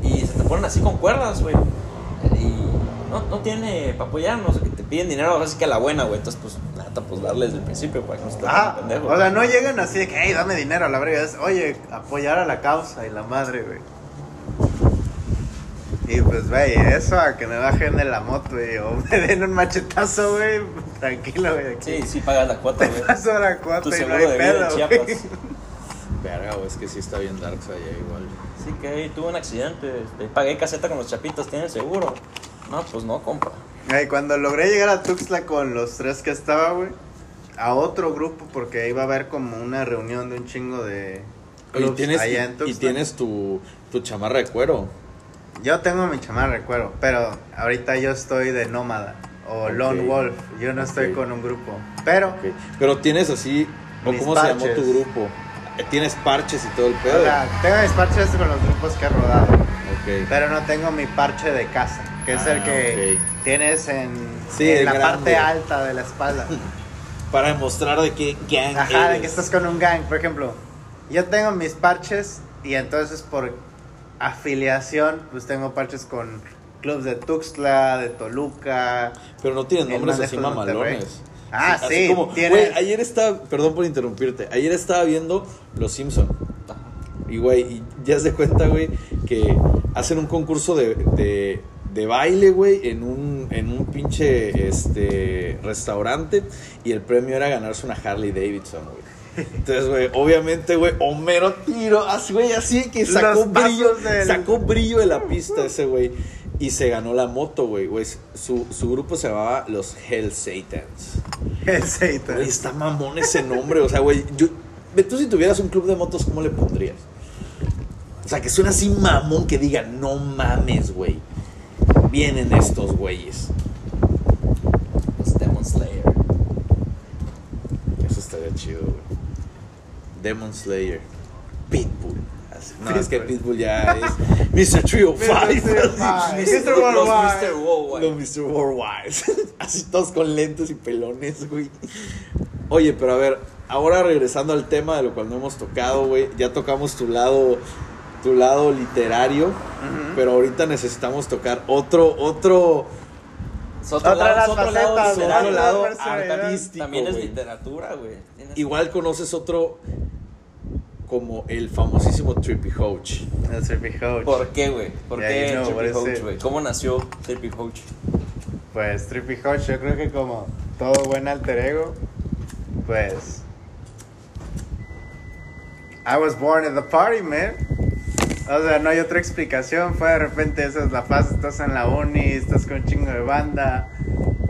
Y se te ponen así con cuerdas, güey. Y no, no tiene para apoyarnos, que te piden dinero, ahora sí que a la buena, güey. Entonces, pues, nada, pues darle desde el principio para que no se
Ah,
pendejo.
o sea, no llegan así de que, hey, dame dinero a la verga. Es, oye, apoyar a la causa y la madre, güey. Y pues, güey, eso a que me bajen de la moto, güey, o me den un machetazo, güey, tranquilo, güey.
Sí, sí pagas la cuota,
te
güey. *laughs*
paso la
Tu
cuota y no hay
de vida en
pedo,
Chiapas.
Verga, güey, es que sí está bien dark allá igual.
Sí, que ahí tuve un accidente. este, pagué caseta con los chapitos, ¿tienen seguro? No, pues no, compa.
Güey, cuando logré llegar a Tuxtla con los tres que estaba, güey, a otro grupo, porque iba a haber como una reunión de un chingo de
Y
clubs
tienes,
allá en
y,
Tuxtla.
tienes tu, tu chamarra de cuero.
Yo tengo mi chamarra de cuero, pero ahorita yo estoy de nómada o lone wolf. Yo no estoy con un grupo, pero.
Pero tienes así, o ¿cómo se llamó tu grupo? Tienes parches y todo el pedo.
o sea, tengo mis parches con los grupos que he rodado,
ok.
pero no tengo mi parche de casa, que es
Ah,
el que
ok.
tienes en,
Sí,
en
el
la
grande.
parte alta de la espalda. *laughs*
Para demostrar de qué gang
Ajá, de que estás con un gang. Por ejemplo, yo tengo mis parches y entonces por afiliación, pues tengo parches con clubs de Tuxtla, de Toluca.
Pero no tienes
El
nombres así mamalones.
Ah,
así
sí,
como,
tiene-
ayer estaba, perdón por interrumpirte, ayer estaba viendo Los Simpson. Y güey, y ya se cuenta, güey, que hacen un concurso de, de, de baile, güey, en un, en un pinche este, restaurante. Y el premio era ganarse una Harley Davidson, güey. Entonces, güey, obviamente, güey, Homero tiro, así, güey, así que sacó
Los
brillo,
del-
sacó brillo de la pista ese, güey. Y se ganó la moto, güey. güey. Su, su grupo se llamaba los Hell Satans.
El Satan.
Güey, está mamón ese nombre. O sea, güey, yo... Tú si tuvieras un club de motos, ¿cómo le pondrías? O sea, que suena así mamón que diga, no mames, güey. Vienen estos güeyes.
Los Demon Slayer.
Eso estaría chido, güey. Demon Slayer. Pitbull. Así- No, es que Pitbull ya es Mr. Trio
Mr.
5.
Mr.
Los
Worldwide.
Mr. Worldwide.
Mr. Worldwide. *laughs* Así todos con lentes y pelones, güey. Oye, pero a ver, ahora regresando al tema de lo cual no hemos tocado, güey. Ya tocamos tu lado, tu lado literario, pero ahorita necesitamos tocar otro, otro.
Es otro
Otra de
lado, es otro lado
otro lado
También-
artístico,
También es
güey.
literatura, güey.
Igual conoces otro como el famosísimo Trippy Hodge.
El Trippy Hodge.
¿Por qué, güey? ¿Por
Yeah,
qué
you know,
Trippy
it?
güey? ¿Cómo nació Trippy Hodge?
Pues Trippy Hodge, yo creo que como todo buen alter ego, pues. I was born at the party, man. O sea, no hay otra explicación. Fue de repente, esa es la fase, estás en la uni, estás con un chingo de banda,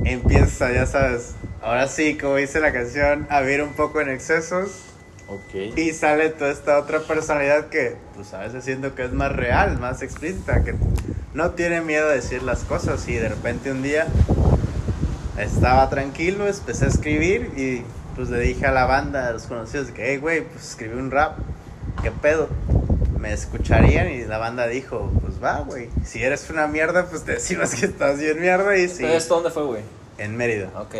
empiezas, ya sabes, ahora sí, como dice la canción, a vivir un poco en excesos.
Ok.
Y sale toda esta otra personalidad que, pues a veces siento que es más real, más explícita, que no tiene miedo de decir las cosas. Y de repente un día estaba tranquilo, empecé a escribir y pues le dije a la banda, a los conocidos, que, hey, güey, pues escribí un rap, ¿qué pedo? Me escucharían y la banda dijo, pues va, güey, si eres una mierda, pues te decimos que estás bien mierda y sí.
¿Pero esto dónde fue, güey?
En Mérida.
Ok.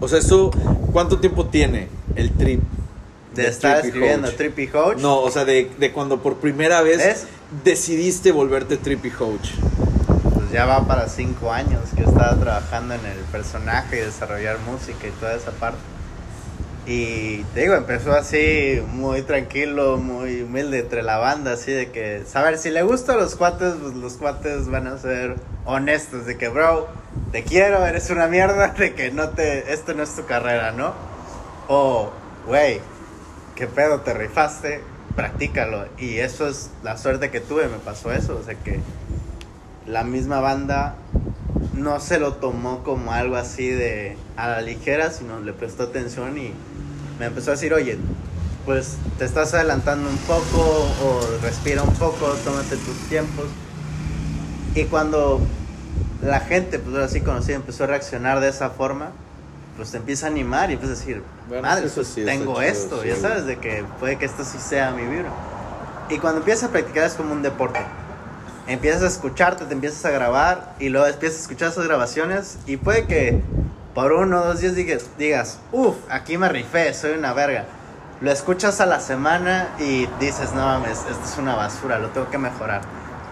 O sea, esto, ¿cuánto tiempo tiene el trip?
De estar
Trippy
escribiendo? Trippy Hodge.
No, o sea, de, de cuando por primera vez
¿Es?
decidiste volverte Trippy Hodge.
pues ya va para cinco años que estaba trabajando en el personaje y desarrollar música y toda esa parte. Y te digo, empezó así, muy tranquilo, muy humilde entre la banda, así de que, saber, si le gusta a los cuates, pues los cuates van a ser honestos, de que, bro, te quiero, eres una mierda, *laughs* de que no te, esto no es tu carrera, ¿no? O, güey, qué pedo, te rifaste, practícalo. Y eso es la suerte que tuve, me pasó eso, o sea que la misma banda no se lo tomó como algo así de a la ligera, sino le prestó atención y me empezó a decir, oye, pues te estás adelantando un poco o respira un poco, tómate tus tiempos. Y cuando la gente, pues ahora sí conocida, empezó a reaccionar de esa forma, pues te empieza a animar y empieza a decir,
Bueno,
madre,
eso
pues
sí
tengo
chido,
esto,
sí,
ya sabes, de que puede que esto sí sea mi vibra. Y cuando empiezas a practicar es como un deporte. Empiezas a escucharte, te empiezas a grabar y luego empiezas a escuchar esas grabaciones y puede que por uno o dos días digas, digas uff, aquí me rifé, soy una verga. Lo escuchas a la semana y dices, no mames, esto es una basura, lo tengo que mejorar.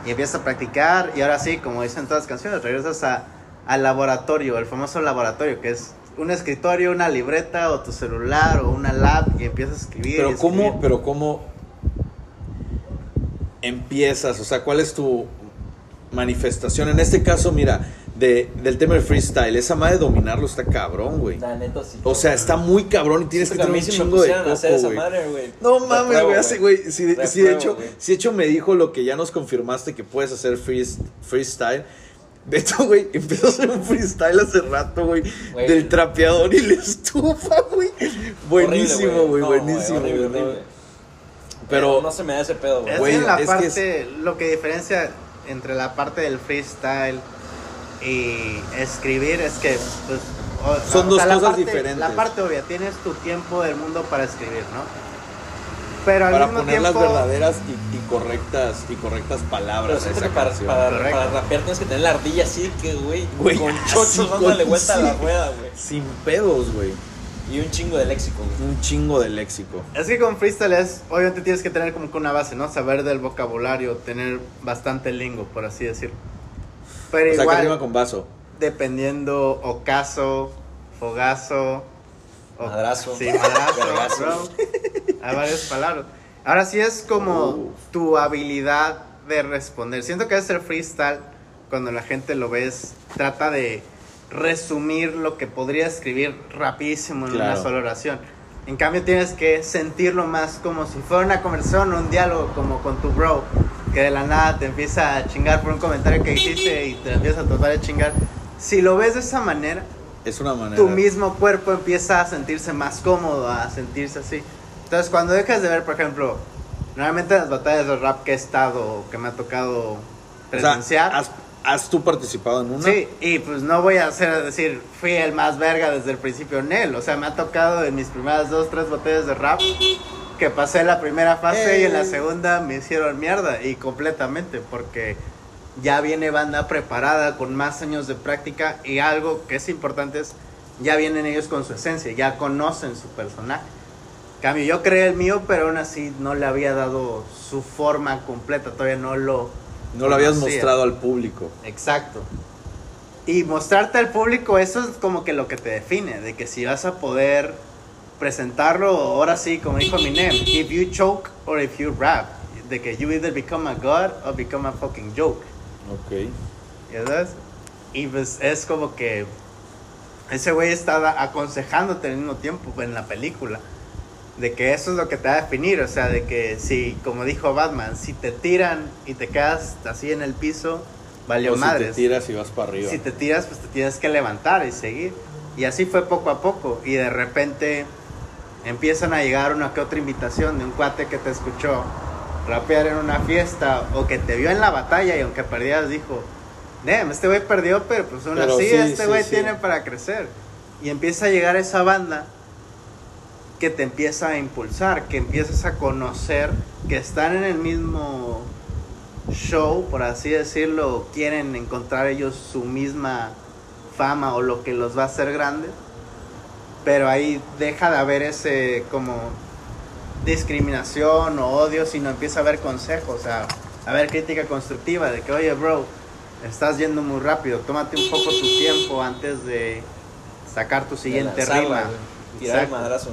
Y empiezas a practicar y ahora sí, como dicen todas las canciones, regresas a, al laboratorio, el famoso laboratorio, que es un escritorio, una libreta o tu celular o una lab y empiezas a escribir. y
Pero
escribir.
cómo, pero cómo empiezas, o sea, ¿cuál es tu manifestación? En este caso, mira, de, del tema del freestyle, esa madre de dominarlo está cabrón, güey.
La neta sí.
O sea, está muy cabrón y tienes que tener un chingo de coco, güey. No mames, güey, así, güey. Si, de, si de
Repruebo,
hecho, si de hecho me dijo lo que ya nos confirmaste que puedes hacer frees- freestyle. De hecho, güey, empezó a hacer un freestyle hace rato, güey, del trapeador y la estufa, güey. Buenísimo,
Horrible,
güey,
No,
buenísimo,
horrible,
güey.
horrible.
Pero,
no se me da ese pedo, güey.
Es
Güey,
que la
es que
parte, lo que diferencia entre la parte del freestyle y escribir es que, pues, o-
Son dos cosas
parte-
diferentes.
La parte obvia, tienes tu tiempo del mundo para escribir, ¿no? Pero al
para
mismo
poner
tiempo,
las verdaderas y, y correctas y correctas palabras esa
para,
canción.
para, para rapear tienes que tener la ardilla así que, güey,
Güey,
con chochos dándole vuelta a la rueda, güey.
Sin pedos, güey.
Y un chingo de léxico, güey.
Un chingo de léxico.
es que con freestyle es, obviamente tienes que tener como que una base, ¿no? Saber del vocabulario, tener bastante lingo, por así decirlo. Pero
O sea, que
igual,
rima con vaso.
dependiendo ocaso, fogazo, o-
Madrazo.
Sí, madrazo. Hay varias palabras. Ahora sí es como
Uf.
tu habilidad de responder. Siento que es el freestyle, cuando la gente lo ves, trata de resumir lo que podría escribir rapidísimo en una
Claro.
sola oración. En cambio tienes que sentirlo más como si fuera una conversación o un diálogo como con tu bro, que de la nada te empieza a chingar por un comentario que hiciste y te empieza a tratar de chingar. Si lo ves de esa manera,
Es una manera.
tu mismo cuerpo empieza a sentirse más cómodo, a sentirse así. Entonces, cuando dejas de ver, por ejemplo, Normalmente las batallas de rap que he estado, que me ha tocado
O sea,
presenciar.
¿Has, tú participado en una?
Sí, y pues no voy a hacer decir, fui el más verga desde el principio en él. O sea, me ha tocado en mis primeras dos, tres batallas de rap que pasé la primera fase y en la
Eh.
segunda me hicieron mierda. Y completamente, porque ya viene banda preparada con más años de práctica y algo que es importante es, ya vienen ellos con su esencia, ya conocen su personaje. Cambio, yo creé el mío, pero aún así no le había dado su forma completa, todavía no lo...
No lo habías mostrado al público.
Exacto. Y mostrarte al público, eso es como que lo que te define, de que si vas a poder presentarlo, ahora sí, como dijo Eminem, if you choke or if you rap, de que you either become a god or become a fucking joke,
Ok.
¿ya sabes? Y pues es como que ese güey estaba aconsejándote al mismo tiempo en la película, de que eso es lo que te va a definir, o sea, de que si, como dijo Batman, si te tiran y te quedas así en el piso, valió
o si
madres.
te tiras y vas para arriba.
Si te tiras, pues te tienes que levantar y seguir. Y así fue poco a poco. Y de repente empiezan a llegar una que otra invitación de un cuate que te escuchó rapear en una fiesta o que te vio en la batalla y aunque perdías dijo, Damn, este güey perdió, pero pues aún
Pero
así
sí,
este
sí,
güey
sí.
tiene para crecer. Y empieza a llegar esa banda que te empieza a impulsar, que empiezas a conocer que están en el mismo show, por así decirlo, quieren encontrar ellos su misma fama o lo que los va a hacer grandes, pero ahí deja de haber ese como discriminación o odio, sino empieza a haber consejos, o sea, a ver crítica constructiva de que, oye, bro, estás yendo muy rápido, tómate un poco tu tiempo antes de sacar tu siguiente
De lanzarla,
rima.
Tirar el madrazo.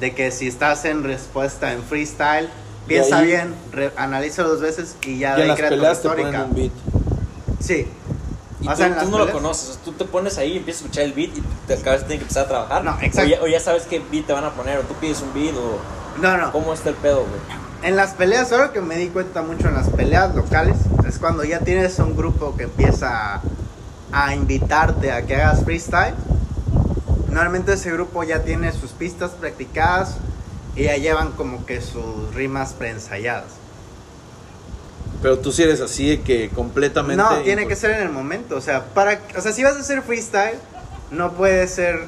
De que si estás en respuesta en freestyle, piensa
ahí-
bien, re- analiza dos veces y ya
Y
de
las
crea tu
peleas te ponen un beat.
Sí.
Y
O
tú,
sea,
tú no lo
peleas-
conoces, o sea, tú te pones ahí, empiezas a escuchar el beat y te acabas de empezar a trabajar.
No,
O
exacto.
ya, o ya sabes qué beat te van a poner, o tú pides un beat, o
No, no.
cómo está el pedo, güey.
En las peleas, ahora que me di cuenta mucho en las peleas locales, es cuando ya tienes un grupo que empieza a, a invitarte a que hagas freestyle. Normalmente ese grupo ya tiene sus pistas practicadas y ya llevan como que sus rimas preensayadas.
Pero tú sí eres así de que completamente.
No, tiene que ser en el momento. O sea, para, o sea, si vas a hacer freestyle, no puede ser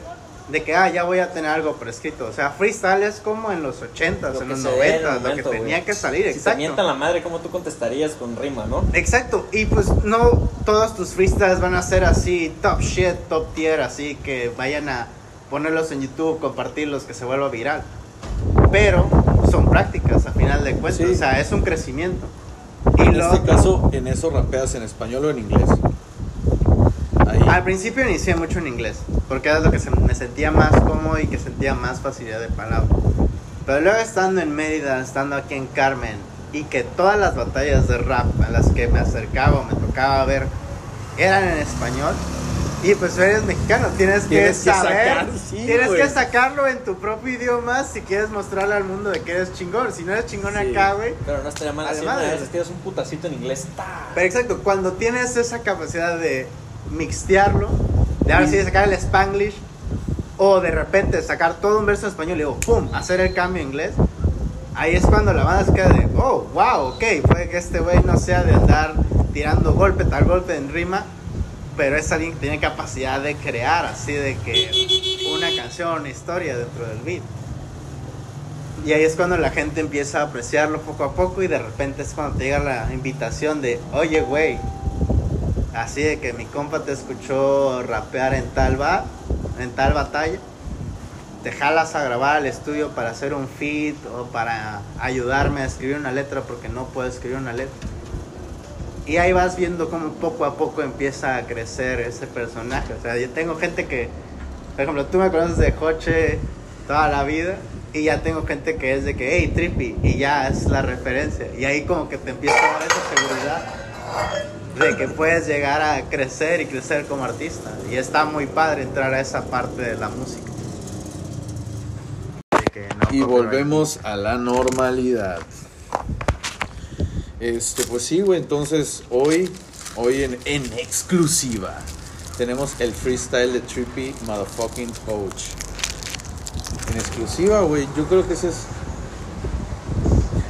de que, ah, ya voy a tener algo prescrito. O sea, freestyle es como en los 80s,
Lo
en los
se dé en el
90s, lo que tenía que salir,
Si te
exacto.
mientan la madre, ¿cómo tú contestarías con rima, no?
Exacto, y pues no todos tus freestyles van a ser así, top shit, top tier, así que vayan a ponerlos en YouTube, compartirlos, que se vuelva viral. Pero son prácticas a final de cuentas,
Sí.
o sea, es un crecimiento. Y
En
lo-
este caso, en eso rapeas en español o en inglés.
Al principio inicié mucho en inglés, porque era lo que se- me sentía más cómodo y que sentía más facilidad de palabra. Pero luego estando en Mérida, estando aquí en Carmen, y que todas las batallas de rap a las que me acercaba o me tocaba ver eran en español, y pues eres mexicano, tienes,
Tienes
que
que
saber,
sacar, sí,
tienes que sacarlo en tu propio idioma si quieres mostrarle al mundo de que eres chingón. Si no eres chingón
Sí.
acá, güey,
Pero no estaría mal así
Además de-
vez, tiras un putacito en inglés.
Pero exacto, cuando tienes esa capacidad de mixtearlo, de ahora sí de sacar el spanglish, o de repente sacar todo un verso en español y luego, ¡pum!, hacer el cambio en inglés, ahí es cuando la banda se queda de, oh, wow, ok, puede que este güey no sea de andar tirando golpe tal golpe en rima, pero es alguien que tiene capacidad de crear, así de que una canción, una historia dentro del beat. Y ahí es cuando la gente empieza a apreciarlo poco a poco y de repente es cuando te llega la invitación de, oye, güey, así de que mi compa te escuchó rapear en tal bar, en tal batalla, te jalas a grabar al estudio para hacer un feed o para ayudarme a escribir una letra porque no puedo escribir una letra. Y ahí vas viendo cómo poco a poco empieza a crecer ese personaje. O sea, yo tengo gente que, por ejemplo, tú me conoces de coche toda la vida y ya tengo gente que es de que, hey, Trippy, y ya es la referencia. Y ahí como que te empieza a dar esa seguridad de que puedes llegar a crecer y crecer como artista. Y está muy padre entrar a esa parte de la música. De que no
Y volvemos a la normalidad. Este, pues sí, güey. Entonces, hoy, hoy en, en exclusiva, tenemos el freestyle de Trippy Motherfucking Coach. En exclusiva, güey. Yo creo que ese es.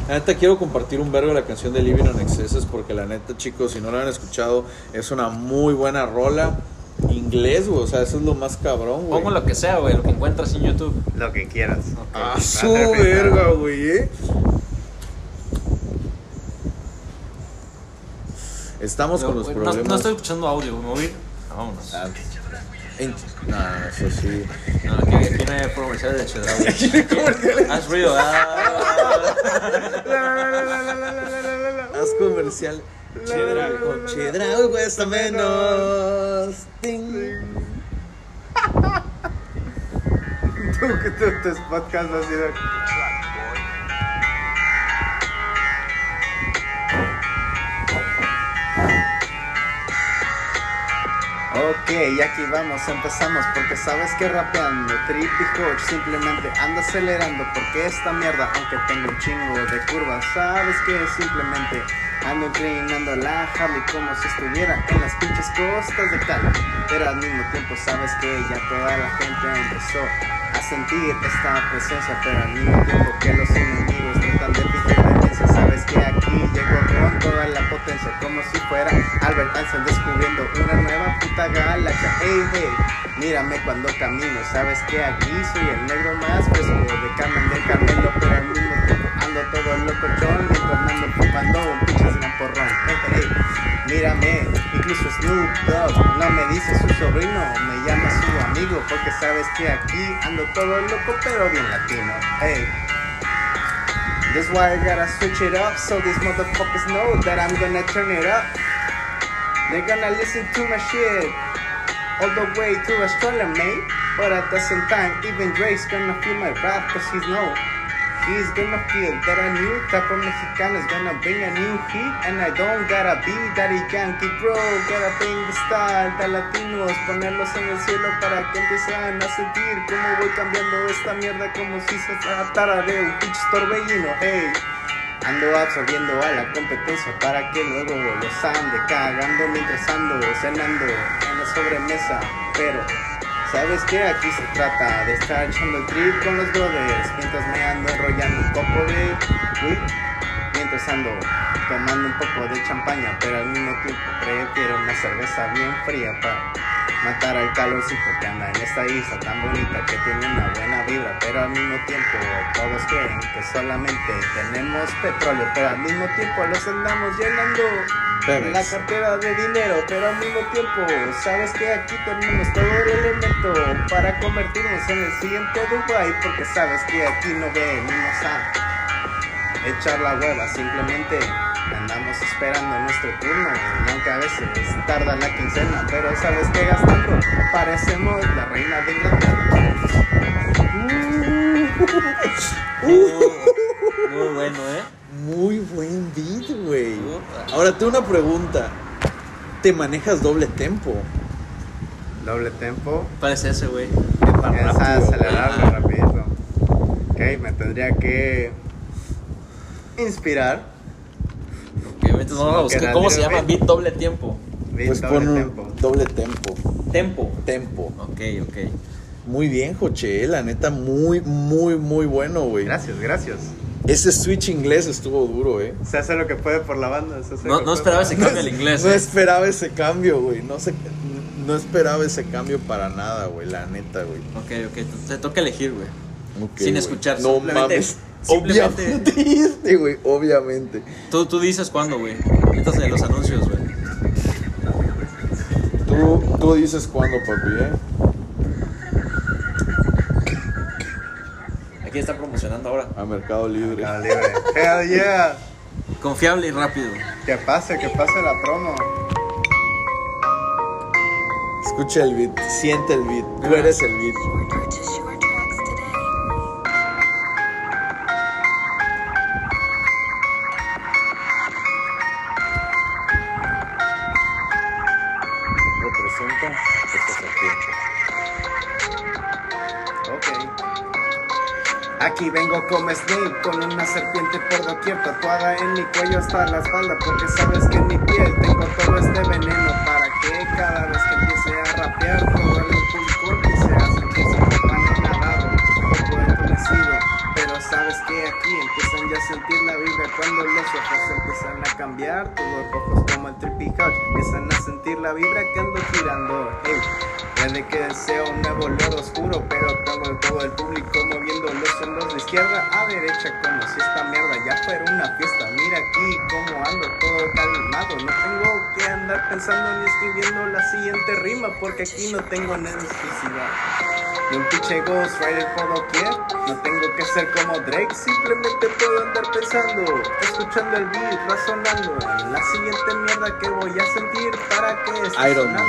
La neta quiero compartir un vergo de la canción de Living on Excesses porque la neta, chicos, si no la han escuchado, es una muy buena rola. Inglés, güey, o sea, eso es lo más cabrón, güey.
Pongo lo que sea, güey, lo que encuentras en YouTube.
Lo que quieras.
Ah, su verga, güey, eh. Estamos con los problemas.
No, estoy escuchando audio, me voy a ir. Ah, Vámonos.
Ah, en- No, no, eso sí.
No, no hay comerciales de Chedraui. *laughs* Haz ruido. ah.
Haz comercial. Chedra con chedra, güey, cuesta menos. Ting. *laughs*
Tú, que tú, tus podcasts así Ok, aquí vamos, empezamos porque sabes que rapeando Trip y Hodge simplemente anda acelerando porque esta mierda, aunque tengo un chingo de curvas, sabes que simplemente ando inclinando la Harley como si estuviera en las pinches costas de Cali, pero al mismo tiempo sabes que ya toda la gente empezó a sentir esta presencia, pero al mismo tiempo que los enemigos tratan de sabes que aquí llego con toda la potencia como si fuera Albert Einstein descubriendo una nueva puta galaxia. Hey, hey, mírame cuando camino, sabes que aquí soy el negro más fresco de Carmen del Carmelo, pero al mismo ando todo locochón mientras ando fumando un pinches gran porrón. Hey, hey, mírame, incluso Snoop Dogg no me dice su sobrino, me llama su amigo, porque sabes que aquí ando todo loco pero bien latino. Hey. That's why I gotta switch it up so these motherfuckers know that I'm gonna turn it up. They're gonna listen to my shit all the way to Australia, mate. But at the same time, even Drake's gonna feel my wrath cause he's no. He's gonna feel that a new type of Mexican is gonna bring a new heat. And I don't gotta be daddy yankee, bro. Gotta bring the style de latinos, ponerlos en el cielo para que empiezan a sentir cómo voy cambiando esta mierda como si se tratara de un pinche torbellino, hey. Ando absorbiendo a la competencia para que luego los ande cagando mientras ando cenando en la sobremesa. Pero, ¿sabes qué? Aquí se trata de estar echando el trip con los brothers mientras me ando enrollando un poco de weed. Tomando un poco de champaña, pero al mismo tiempo prefiero una cerveza bien fría para matar al calorcito que anda en esta isla tan bonita que tiene una buena vibra, pero al mismo tiempo todos creen que solamente tenemos petróleo, pero al mismo tiempo los andamos llenando la cartera de dinero, pero al mismo tiempo sabes que aquí tenemos todo el elemento para convertirnos en el siguiente Dubai, porque sabes que aquí no venimos a echar la hueva, simplemente andamos esperando nuestro turno, y aunque a veces tarda la quincena, pero sabes que gastando parecemos la reina de Inglaterra. *laughs*
Muy bueno, ¿eh?
Muy buen beat, güey. Ahora tengo una pregunta. ¿Te manejas doble tempo?
Doble tempo,
Parece ese, güey.
es acelerarlo
Ah.
rapidito. Ok, me tendría que inspirar.
Ok, ahorita vamos a buscar cómo se llama beat doble tiempo.
Beat
Pues
doble
pon
tempo.
doble tempo.
Tempo.
Tempo.
Ok, ok.
Muy bien, Joche. La neta, muy, muy, muy bueno, güey.
Gracias, gracias.
Ese switch inglés estuvo duro, eh.
Se hace lo que puede por la banda. se hace
No, no esperaba ese cambio al inglés.
No
eh.
esperaba ese cambio, güey. No, se, no esperaba ese cambio para nada, güey. La neta, güey.
Ok, ok. Te, toca elegir, güey. Sin escuchar,
No
simplemente-
mames.
Simplemente-
Obviamente *laughs* güey. Obviamente.
Tú, tú dices cuándo, güey. Ahorita de los anuncios, güey.
Tú, tú dices cuándo, papi, eh.
Aquí está promocionando ahora.
A Mercado Libre.
Mercado Libre. Hell yeah.
Confiable y rápido.
Que pase, que pase la promo.
Escucha el beat. Siente el beat. Tú eres el beat.
Como Snake con una serpiente por doquier tatuada en mi cuello hasta la espalda porque sabes que en mi piel tengo todo este veneno para que cada vez que empiece a rapear todo el público empiece a sentirse tan nadado, un poco entumecido, pero sabes que aquí empiezan ya a sentir la vibra cuando los ojos empiezan a cambiar, todos rojos como el trippy house, empiezan a sentir la vibra que ando girando. Puede que deseo un nuevo olor oscuro, pero tengo todo el público moviendo los hombros de izquierda a derecha como si esta mierda ya fuera una fiesta. Mira aquí cómo ando todo calmado, no tengo que andar pensando ni escribiendo la siguiente rima porque aquí no tengo necesidad. Y un pinche Ghost Rider por doquier No tengo que ser como Drake Simplemente puedo andar pensando Escuchando el beat, razonando En la siguiente mierda que voy a sentir Para que esté
Iron Man.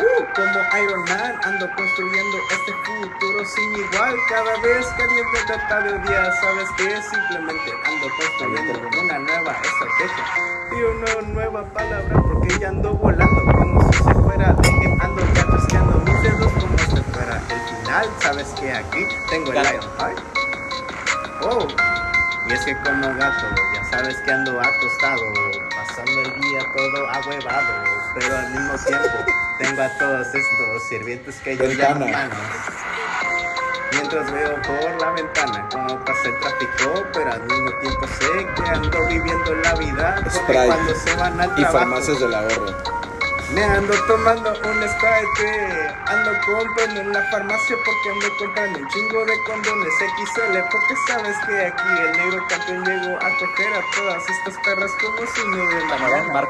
Uh, como Iron Man ando construyendo este futuro sin igual. Cada vez que alguien me trata de odiar Sabes que simplemente ando construyendo una nueva estrategia. Y una nueva palabra porque ya ando volando Como si se fuera que ando ya chasqueando mis dedos Como si fuera el final. Sabes que aquí tengo el Iron Heart Oh, y es que como gato, ya sabes que ando acostado, pasando el día todo ahuevado, pero al mismo tiempo tengo a todos estos sirvientes que yo llamo manos. Mientras veo por la ventana cómo pasa el tráfico, pero al mismo tiempo sé que ando viviendo la vida, porque
Sprite.
cuando se van al
Y
trabajo,
farmacias del ahorro.
me ando tomando un Sprite, ando comprando en la farmacia porque ando comprando un chingo de condones XL, porque sabes que aquí el negro campeón llegó a coger a todas estas perras como si no hubiera
Camarón,
mañana.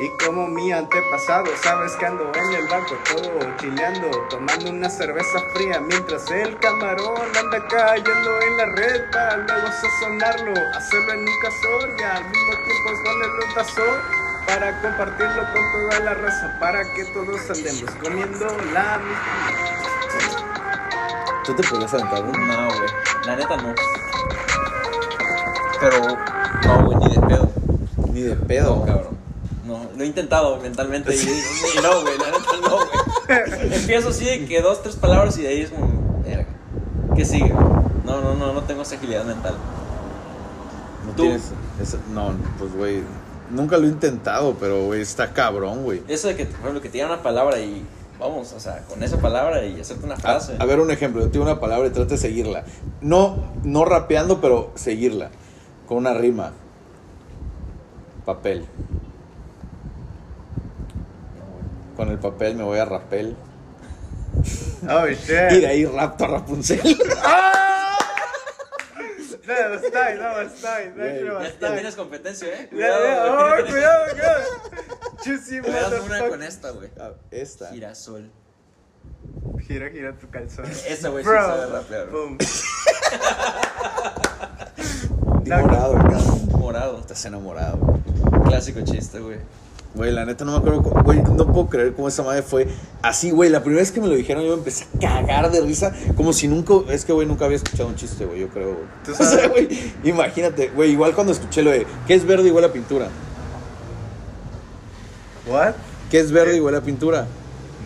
Y como mi antepasado, sabes que ando en el banco todo chileando, tomando una cerveza fría mientras el camarón anda cayendo en la red para luego sazonarlo, hacerlo en un cazor y al mismo tiempo ponerle un tazón para compartirlo con toda la raza, para que todos andemos comiendo la misma.
¿Tú te podrías aventar?
No, güey. La neta no. Pero, no, güey, ni de pedo.
Ni de pedo.
No, cabrón. No, lo he intentado mentalmente y, y no, güey, la neta no, güey. *laughs* Empiezo así de que dos, tres palabras y de ahí es como, verga. ¿Qué sigue? No, no, no, no tengo esa agilidad mental.
No
Tú.
tienes. esa- no, pues, güey. Nunca lo he intentado, pero, güey, está cabrón, güey.
Eso de que, por ejemplo, que te una palabra y vamos, o sea, con esa palabra y hacerte una frase.
a ver, un ejemplo. Yo te digo una palabra y trate de seguirla. No, no rapeando, pero seguirla. Con una rima. Papel. Con el papel me voy a rapel.
Oh *laughs*
Y de
shit.
ahí rapto a Rapunzel. *laughs*
No, está, no, está, no,
Güey,
no, está.
ya tienes competencia, ¿eh?
Oh, cuidado, cuidado. *laughs* Juicy
una con esta, güey.
Ah, Esta.
Girasol.
Gira, gira tu calzón.
Esa, güey, sí sabe rapear, güey.
Boom.
Enamorado, cabrón.
Morado.
Estás enamorado.
Clásico chiste, güey.
Güey, la neta no me acuerdo. cómo- Güey, no puedo creer cómo esa madre fue así, güey. La primera vez que me lo dijeron, yo me empecé a cagar de risa. Como si nunca. Es que, güey, nunca había escuchado un chiste, güey, yo creo, güey.
Tú *laughs*
O
sabes.
sea, güey, imagínate, güey, igual cuando escuché lo de. ¿Qué es verde huele a pintura?
What?
¿Qué es verde huele a pintura?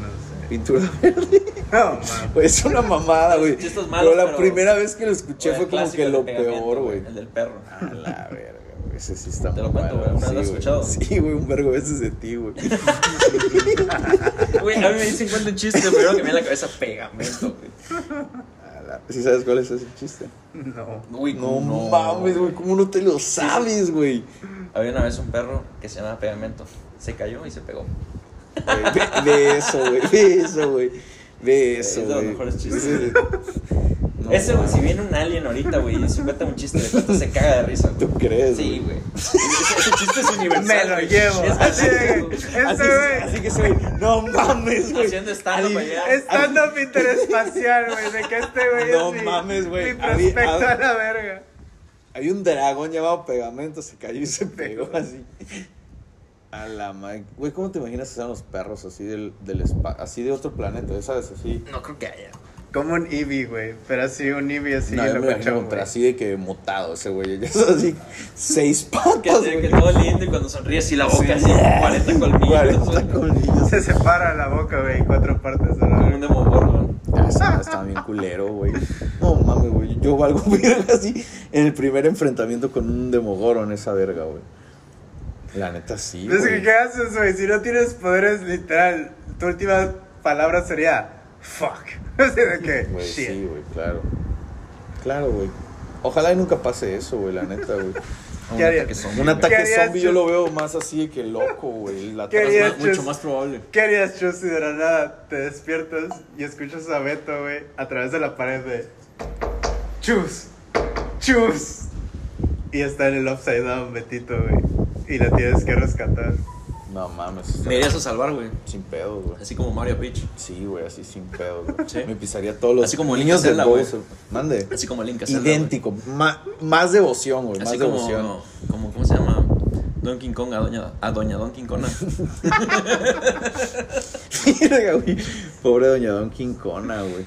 No sé.
Pintura *laughs* verde.
No.
Güey, es una mamada, güey. Pero la
pero-
primera vez que lo escuché fue como que lo peor, güey.
El del perro.
A la verga, güey. Ese sí está
Te lo cuento, güey, ¿una vez lo has
Sí,
escuchado?
Sí, güey, un vergo veces de ti, güey.
Güey, a mí me dicen cuenta un chiste, pero que me viene a la cabeza pegamento, güey.
¿Sí sabes cuál es ese chiste?
No.
Uy,
No,
¿cómo
mames, güey, ¿cómo no te lo sabes, güey?
Había una vez un perro que se llamaba Pegamento. Se cayó y se pegó.
Güey, Ve, ve eso, güey, ve eso, güey. Ve
Es
eso,
de los
güey.
mejores chistes.
Ese- No,
Ese, güey, si viene un alien ahorita, güey, y se cuenta un chiste de cuenta, se caga de risa, güey.
¿Tú crees,
Sí,
güey?
güey. Ese, chiste es universal.
Me lo
güey.
llevo.
Es
Así. Este
Así,
güey.
así que ese güey, no mames, güey.
Haciendo stand-up allá.
Stand-up interespacial, güey. De que este güey
No
es mi-
mames, güey.
Mi prospecto
Había-
a la verga.
Hay un dragón llamado Pegamento, se cayó y se pegó así. A la madre. Güey, ¿cómo te imaginas que sean los perros así del, del spa- así de otro planeta? ¿Sabes? Así.
No creo que haya.
Como un Eevee, güey. Pero así, un Eevee así,
no, yo me
lo
imagino,
cachón,
pero así de que mutado ese güey. Ya es así, seis
Que,
patas,
que
güey.
todo lindo y cuando sonríe así la boca,
Sí.
así, 40 colmillos.
40
güey.
colmillos.
Se separa la boca, güey, en cuatro partes. ¿no?
Como un demogorgon.
Ah, madre estaba bien culero, güey. No mames, güey. Yo valgo *laughs* verga así en el primer enfrentamiento con un Demogorgon, esa verga, güey. La neta sí.
Es que, ¿qué haces, güey? Si no tienes poderes, literal, tu última palabra sería fuck. *laughs* Así de que,
Güey,
shit.
sí, güey, claro. Claro, güey. Ojalá y nunca pase eso, güey, la neta, güey. *laughs*
Un
¿Qué haría-
ataque zombie,
Un
güey.
ataque
¿Qué harías,
zombie yo lo veo más así que loco, güey. La
¿Qué
trama-
harías?
Mucho más probable.
¿Qué harías, Chus, si de la nada te despiertas y escuchas a Beto, güey, a través de la pared de Chus, Chus? Y está en el upside down, Betito, güey. Y la tienes que rescatar.
No mames.
Me irías a salvar, güey.
Sin pedo, güey.
Así como Mario Peach.
Sí, güey, así sin pedo, güey. Me pisaría todos los
así como
niños de
la güey.
Mande.
Así como Link Zelda,
Idéntico. Más devoción, güey. Más
como,
devoción.
Como, ¿cómo se llama? Donkey Kong a Doña, a Doña Donkey Kong.
Mira, güey. Pobre Doña Donkey Kong, güey.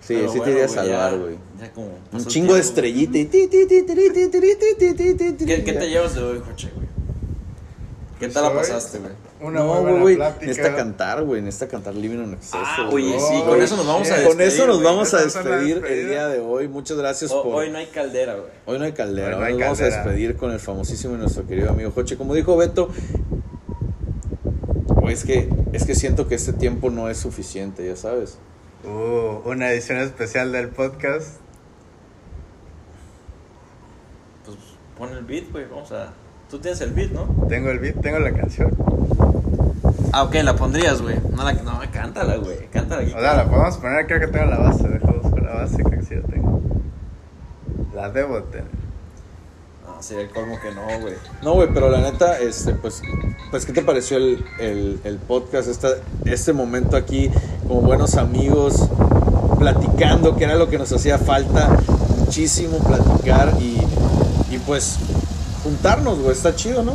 Sí,
Pero
sí te iría a salvar, güey. Un chingo de estrellita
¿Qué te llevas de hoy, coche, güey? ¿Qué tal la
Pues
pasaste, güey?
Una
no,
muy buena
güey,
plática.
necesita cantar, güey, necesita cantar Living on Exceso.
Ah,
güey.
oye, sí,
Oh,
con eso nos vamos a despedir.
Con eso nos vamos a despedir el día de hoy. Muchas gracias
O-
por...
Hoy no hay caldera, güey.
Hoy no hay caldera,
Hoy no
hoy
hay
nos vamos a despedir con el famosísimo y nuestro querido amigo Joche. Como dijo Beto, güey, es que, es que siento que este tiempo no es suficiente, ya sabes.
Uh, una edición especial del podcast.
Pues pon el beat, güey. Vamos a. Tú tienes el beat, ¿no?
Tengo el beat, tengo la canción.
Ah, ok, la pondrías, güey. No, la, no, cántala, güey. Cántala aquí.
O sea, la podemos poner, creo que tengo la base. Deja buscar la base, creo que sí la tengo. La debo tener.
No, sería el colmo que no, güey.
No, güey, pero la neta, este, pues, pues, ¿qué te pareció el, el, el podcast? Esta, este momento aquí, como buenos amigos, platicando, que era lo que nos hacía falta, muchísimo platicar y, y pues, juntarnos, güey, está chido, ¿no?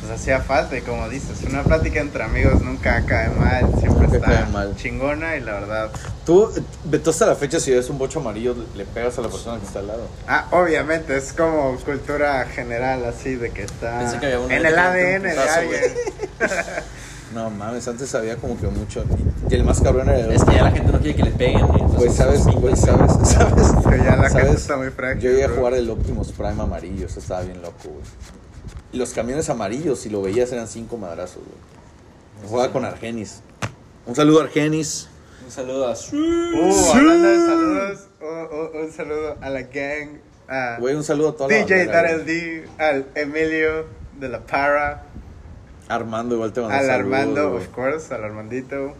Pues hacía falta y como dices, una plática entre amigos nunca cae mal, siempre
Nunca
está
mal.
chingona y la verdad.
Tú, Beto, hasta la fecha, si ves un bocho amarillo, le pegas a la persona que está al lado.
Ah, obviamente, es como cultura general así de que está
Pensé que había uno
en el ADN de alguien. *laughs*
No mames, antes había como que mucho. Y el más cabrón era el
Es que ya la gente no quiere que le peguen, güey.
Güey,
entonces
sabes,
son
güey,
pintas,
sabes, *laughs* sabes.
que ya la gente
¿Sabes?
está muy frágil,
Yo llegué a jugar el Optimus Prime amarillo, eso estaba bien loco, güey. Y los camiones amarillos, si lo veías, eran cinco madrazos, güey. Jugaba con Argenis. Un saludo a Argenis.
Un saludo a.
Uh, saludos, uh, uh, un saludo a la gang, a
Güey, un saludo a toda la
DJ. D, al Emilio de la Para,
Armando, igual te mandó
al
saludos,
Armando,
güey.
of course, al Armandito,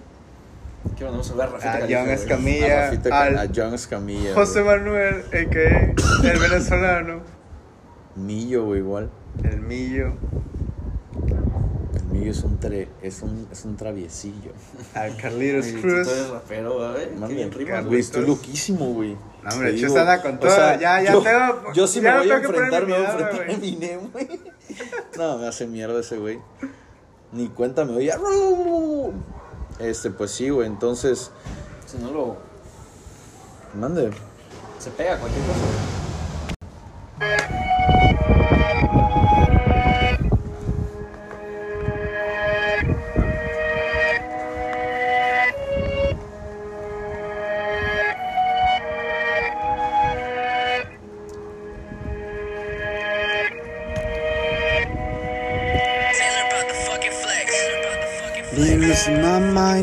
¿Qué mandamos a ver? Rafita
a
Califa,
John.
A
Escamilla,
Rafita-
al
a John Escamilla.
José
güey.
Manuel, a.k.a. el venezolano,
Millo, güey, igual.
el Millo,
El Millo es un, tre, es un, es un traviesillo. *laughs*
al Carlitos
Güey, tú
Cruz.
eres rapero, güey. Qué bien rimas.
Güey,
güey.
estoy loquísimo, güey.
No, hombre,
Te
Chus
digo,
anda con
o
todo.
sea,
Ya- ya
yo,
tengo-
Yo sí me voy a
que
enfrentar, me voy a enfrentar a. Eminem, güey. No, me hace mierda ese güey. Ni cuenta me oía. Este, pues sí, güey. Entonces,
Si no lo.
mande.
Se pega cualquier cosa.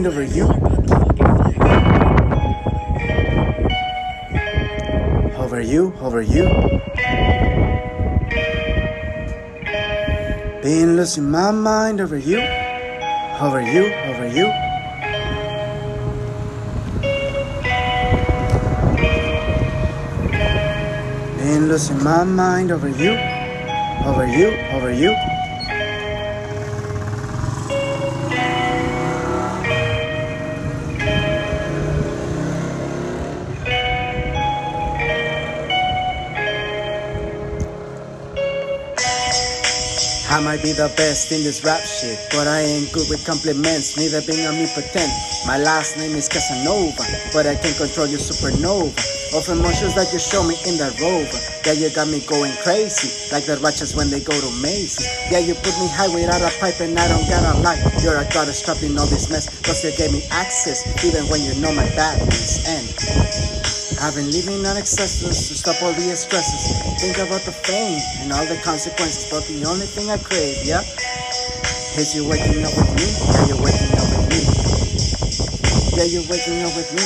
Mind over you. Over you, over you. Been losing my mind over you. Over you, over you. Been losing my mind over you. Over you, over you. I might be the best in this rap shit, but I ain't good with compliments, neither being omnipotent. My last name is Casanova, but I can control your supernova of emotions that you show me in that rover. Yeah, you got me going crazy, like the ratchets when they go to Macy's. Yeah, you put me high without a pipe, and I don't gotta lie. You're a goddess trapped in all this mess, plus you gave me access, even when you know my badness. And I've been living on excesses to stop all the stresses. Think about the fame and all the consequences, but the only thing I crave, yeah, is you waking up with me. Yeah, you're waking up with me.
Yeah, you're waking up with me.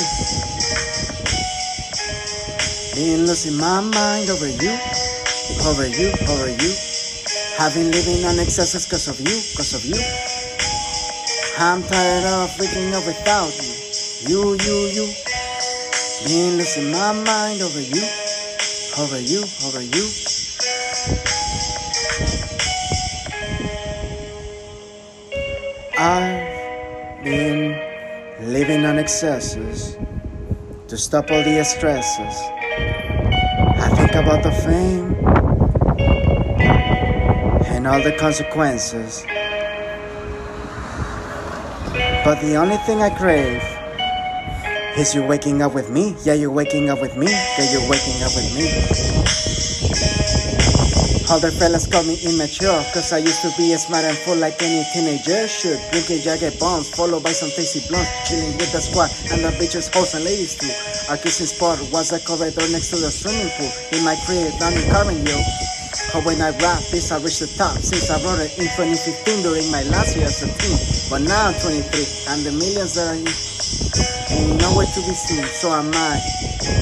Been losing my mind over you, over you, over you. I've been living on excesses cause of you, cause of you. I'm tired of waking up without you. You, you, you. Been losing my mind over you, over you, over you. I've been living on excesses to stop all the stresses. I think about the fame and all the consequences. But the only thing I crave is you waking up with me. Yeah, you're waking up with me. Yeah, you're waking up with me. All Other fellas call me immature Cause I used to be as smart and full like any teenager should. Drinking jagged bombs followed by some tasty blunts. Chilling with the squad and the bitches, hoes and ladies too. Our kissing spot was a corridor next to the swimming pool. In my crib down in Carmen, yo But when I rap this I reach the top. Since I wrote it in 2015 during my last year as a teen. But now I'm 23 and the millions that I Ain't nowhere to be seen, so am I.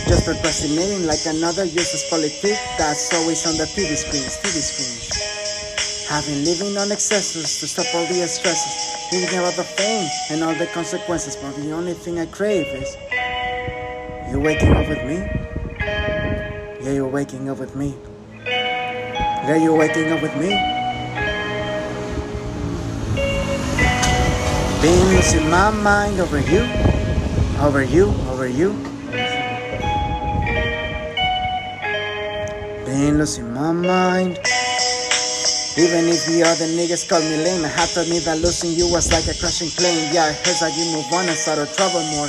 Just procrastinating like another useless politic that's always on the TV screens, TV screens. Having living on excesses to stop all the stresses, thinking about the fame and all the consequences. But the only thing I crave is you waking up with me. Yeah, you're waking up with me. Yeah, you're waking up with me. Been losing my mind over you, over you, over you. Been losing my mind. Even if the other niggas call me lame, I have to admit that losing you was like a crashing plane. Yeah, it hurts like you move on and start to trouble more.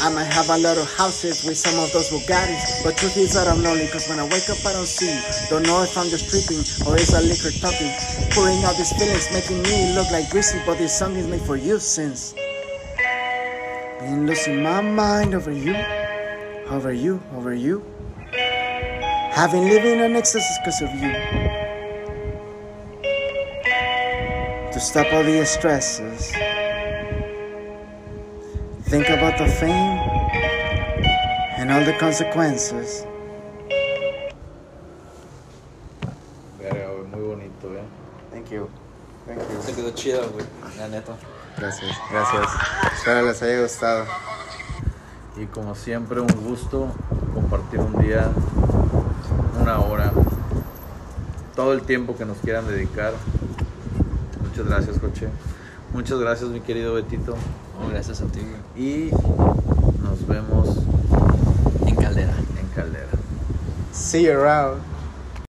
I might have a lot of houses with some of those Bugattis, but truth is that I'm lonely. Cause when I wake up, I don't see you. Don't know if I'm just tripping or is a liquor talking. Pouring out these feelings, making me look like greasy, but this song is made for you since. Been losing my mind over you, over you, over you. Having living on excesses because of you. To stop all the stresses. Think about the fame and all the consequences.
Verga, güey, muy bonito, eh.
Thank you. Thank you.
Se quedó chido, güey. La neta.
Gracias, gracias. Espero les haya gustado.
Y como siempre, un gusto compartir un día, una hora, todo el tiempo que nos quieran dedicar. Muchas gracias, Coche. Muchas gracias, mi querido Betito.
No, gracias a ti.
Y nos vemos
En Caldera.
en Caldera.
See you around.